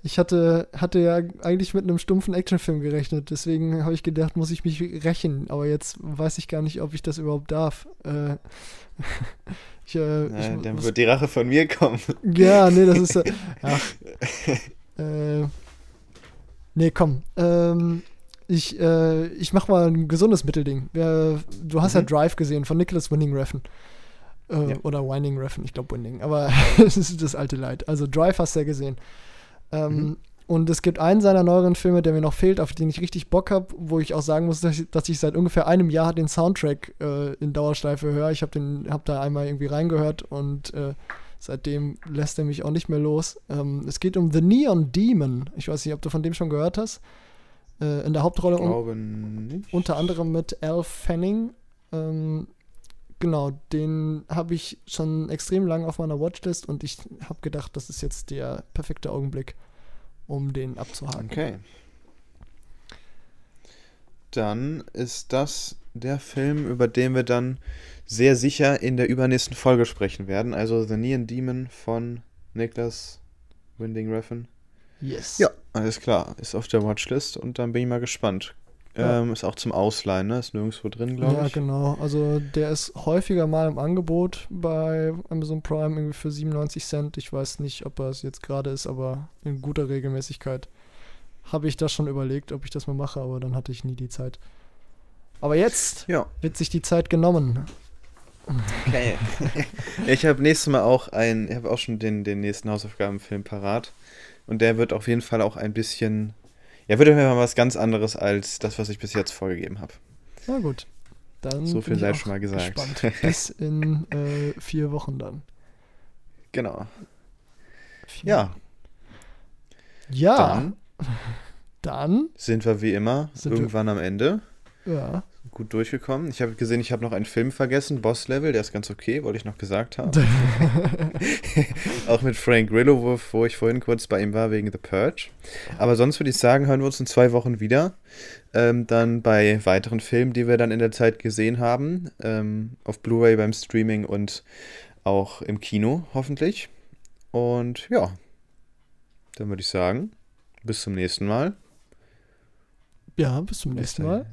ich hatte, hatte ja eigentlich mit einem stumpfen Actionfilm gerechnet, deswegen habe ich gedacht, muss ich mich rächen, aber jetzt weiß ich gar nicht, ob ich das überhaupt darf. Äh, ich, äh, ich Äh, dann muss- wird die Rache von mir kommen. ja, nee, das ist. Ach, äh, nee, komm. Ähm, ich, äh, ich mach mal ein gesundes Mittelding. Äh, du hast ja Mhm. Drive gesehen von Nicholas Winning Refn. Äh, Ja. Oder Winding Refn, ich glaube Winding, aber es ist das alte Leid. Also Drive hast du ja gesehen. Ähm, Mhm. Und es gibt einen seiner neueren Filme, der mir noch fehlt, auf den ich richtig Bock habe, wo ich auch sagen muss, dass ich, dass ich seit ungefähr einem Jahr den Soundtrack äh, in Dauerschleife höre. Ich habe hab da einmal irgendwie reingehört und äh, seitdem lässt er mich auch nicht mehr los. Ähm, es geht um The Neon Demon. Ich weiß nicht, ob du von dem schon gehört hast. Äh, in der Hauptrolle un nicht. unter anderem mit Al Fanning. Ähm, genau, den habe ich schon extrem lange auf meiner Watchlist und ich habe gedacht, das ist jetzt der perfekte Augenblick, um den abzuhaken. Okay. Dann ist das der Film, über den wir dann sehr sicher in der übernächsten Folge sprechen werden. Also The Neon Demon von Niklas Winding Refn. Yes. Ja, alles klar. Ist auf der Watchlist und dann bin ich mal gespannt. Ja. Ähm, ist auch zum Ausleihen, ne? Ist nirgendwo drin, glaube Ja, ich. genau. Also der ist häufiger mal im Angebot bei Amazon Prime irgendwie für 97 Cent. Ich weiß nicht, ob er es jetzt gerade ist, aber in guter Regelmäßigkeit habe ich das schon überlegt, ob ich das mal mache, aber dann hatte ich nie die Zeit. Aber jetzt Ja, wird sich die Zeit genommen. okay. ich habe nächstes Mal auch ein, ich habe auch schon den, den nächsten Hausaufgabenfilm parat. Und der wird auf jeden Fall auch ein bisschen, ja, wird auf jeden Fall was ganz anderes als das, was ich bis jetzt vorgegeben habe. Na gut. Dann So viel sei schon mal gesagt. Gespannt. Bis in äh, vier Wochen dann. Genau. Vier Ja, Ja. dann Dann. sind wir wie immer irgendwann am Ende. Ja. Gut durchgekommen. Ich habe gesehen, ich habe noch einen Film vergessen, Boss Level, der ist ganz okay, wollte ich noch gesagt haben. Auch mit Frank Grillo, wo, ich vorhin kurz bei ihm war wegen The Purge. Aber sonst würde ich sagen, hören wir uns in zwei Wochen wieder. Ähm, dann bei weiteren Filmen, die wir dann in der Zeit gesehen haben. Ähm, auf Blu-ray beim Streaming und auch im Kino, hoffentlich. Und ja, dann würde ich sagen, bis zum nächsten Mal. Ja, bis zum nächsten Mal.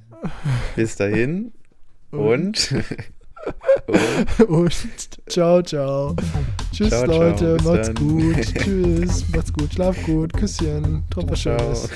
Bis dahin und. und Und ciao, ciao. Tschüss, Ciao, ciao, Leute. bis macht's dann. gut. Tschüss. Macht's gut. Schlaf gut. Küsschen. Träumt was ciao. Schönes.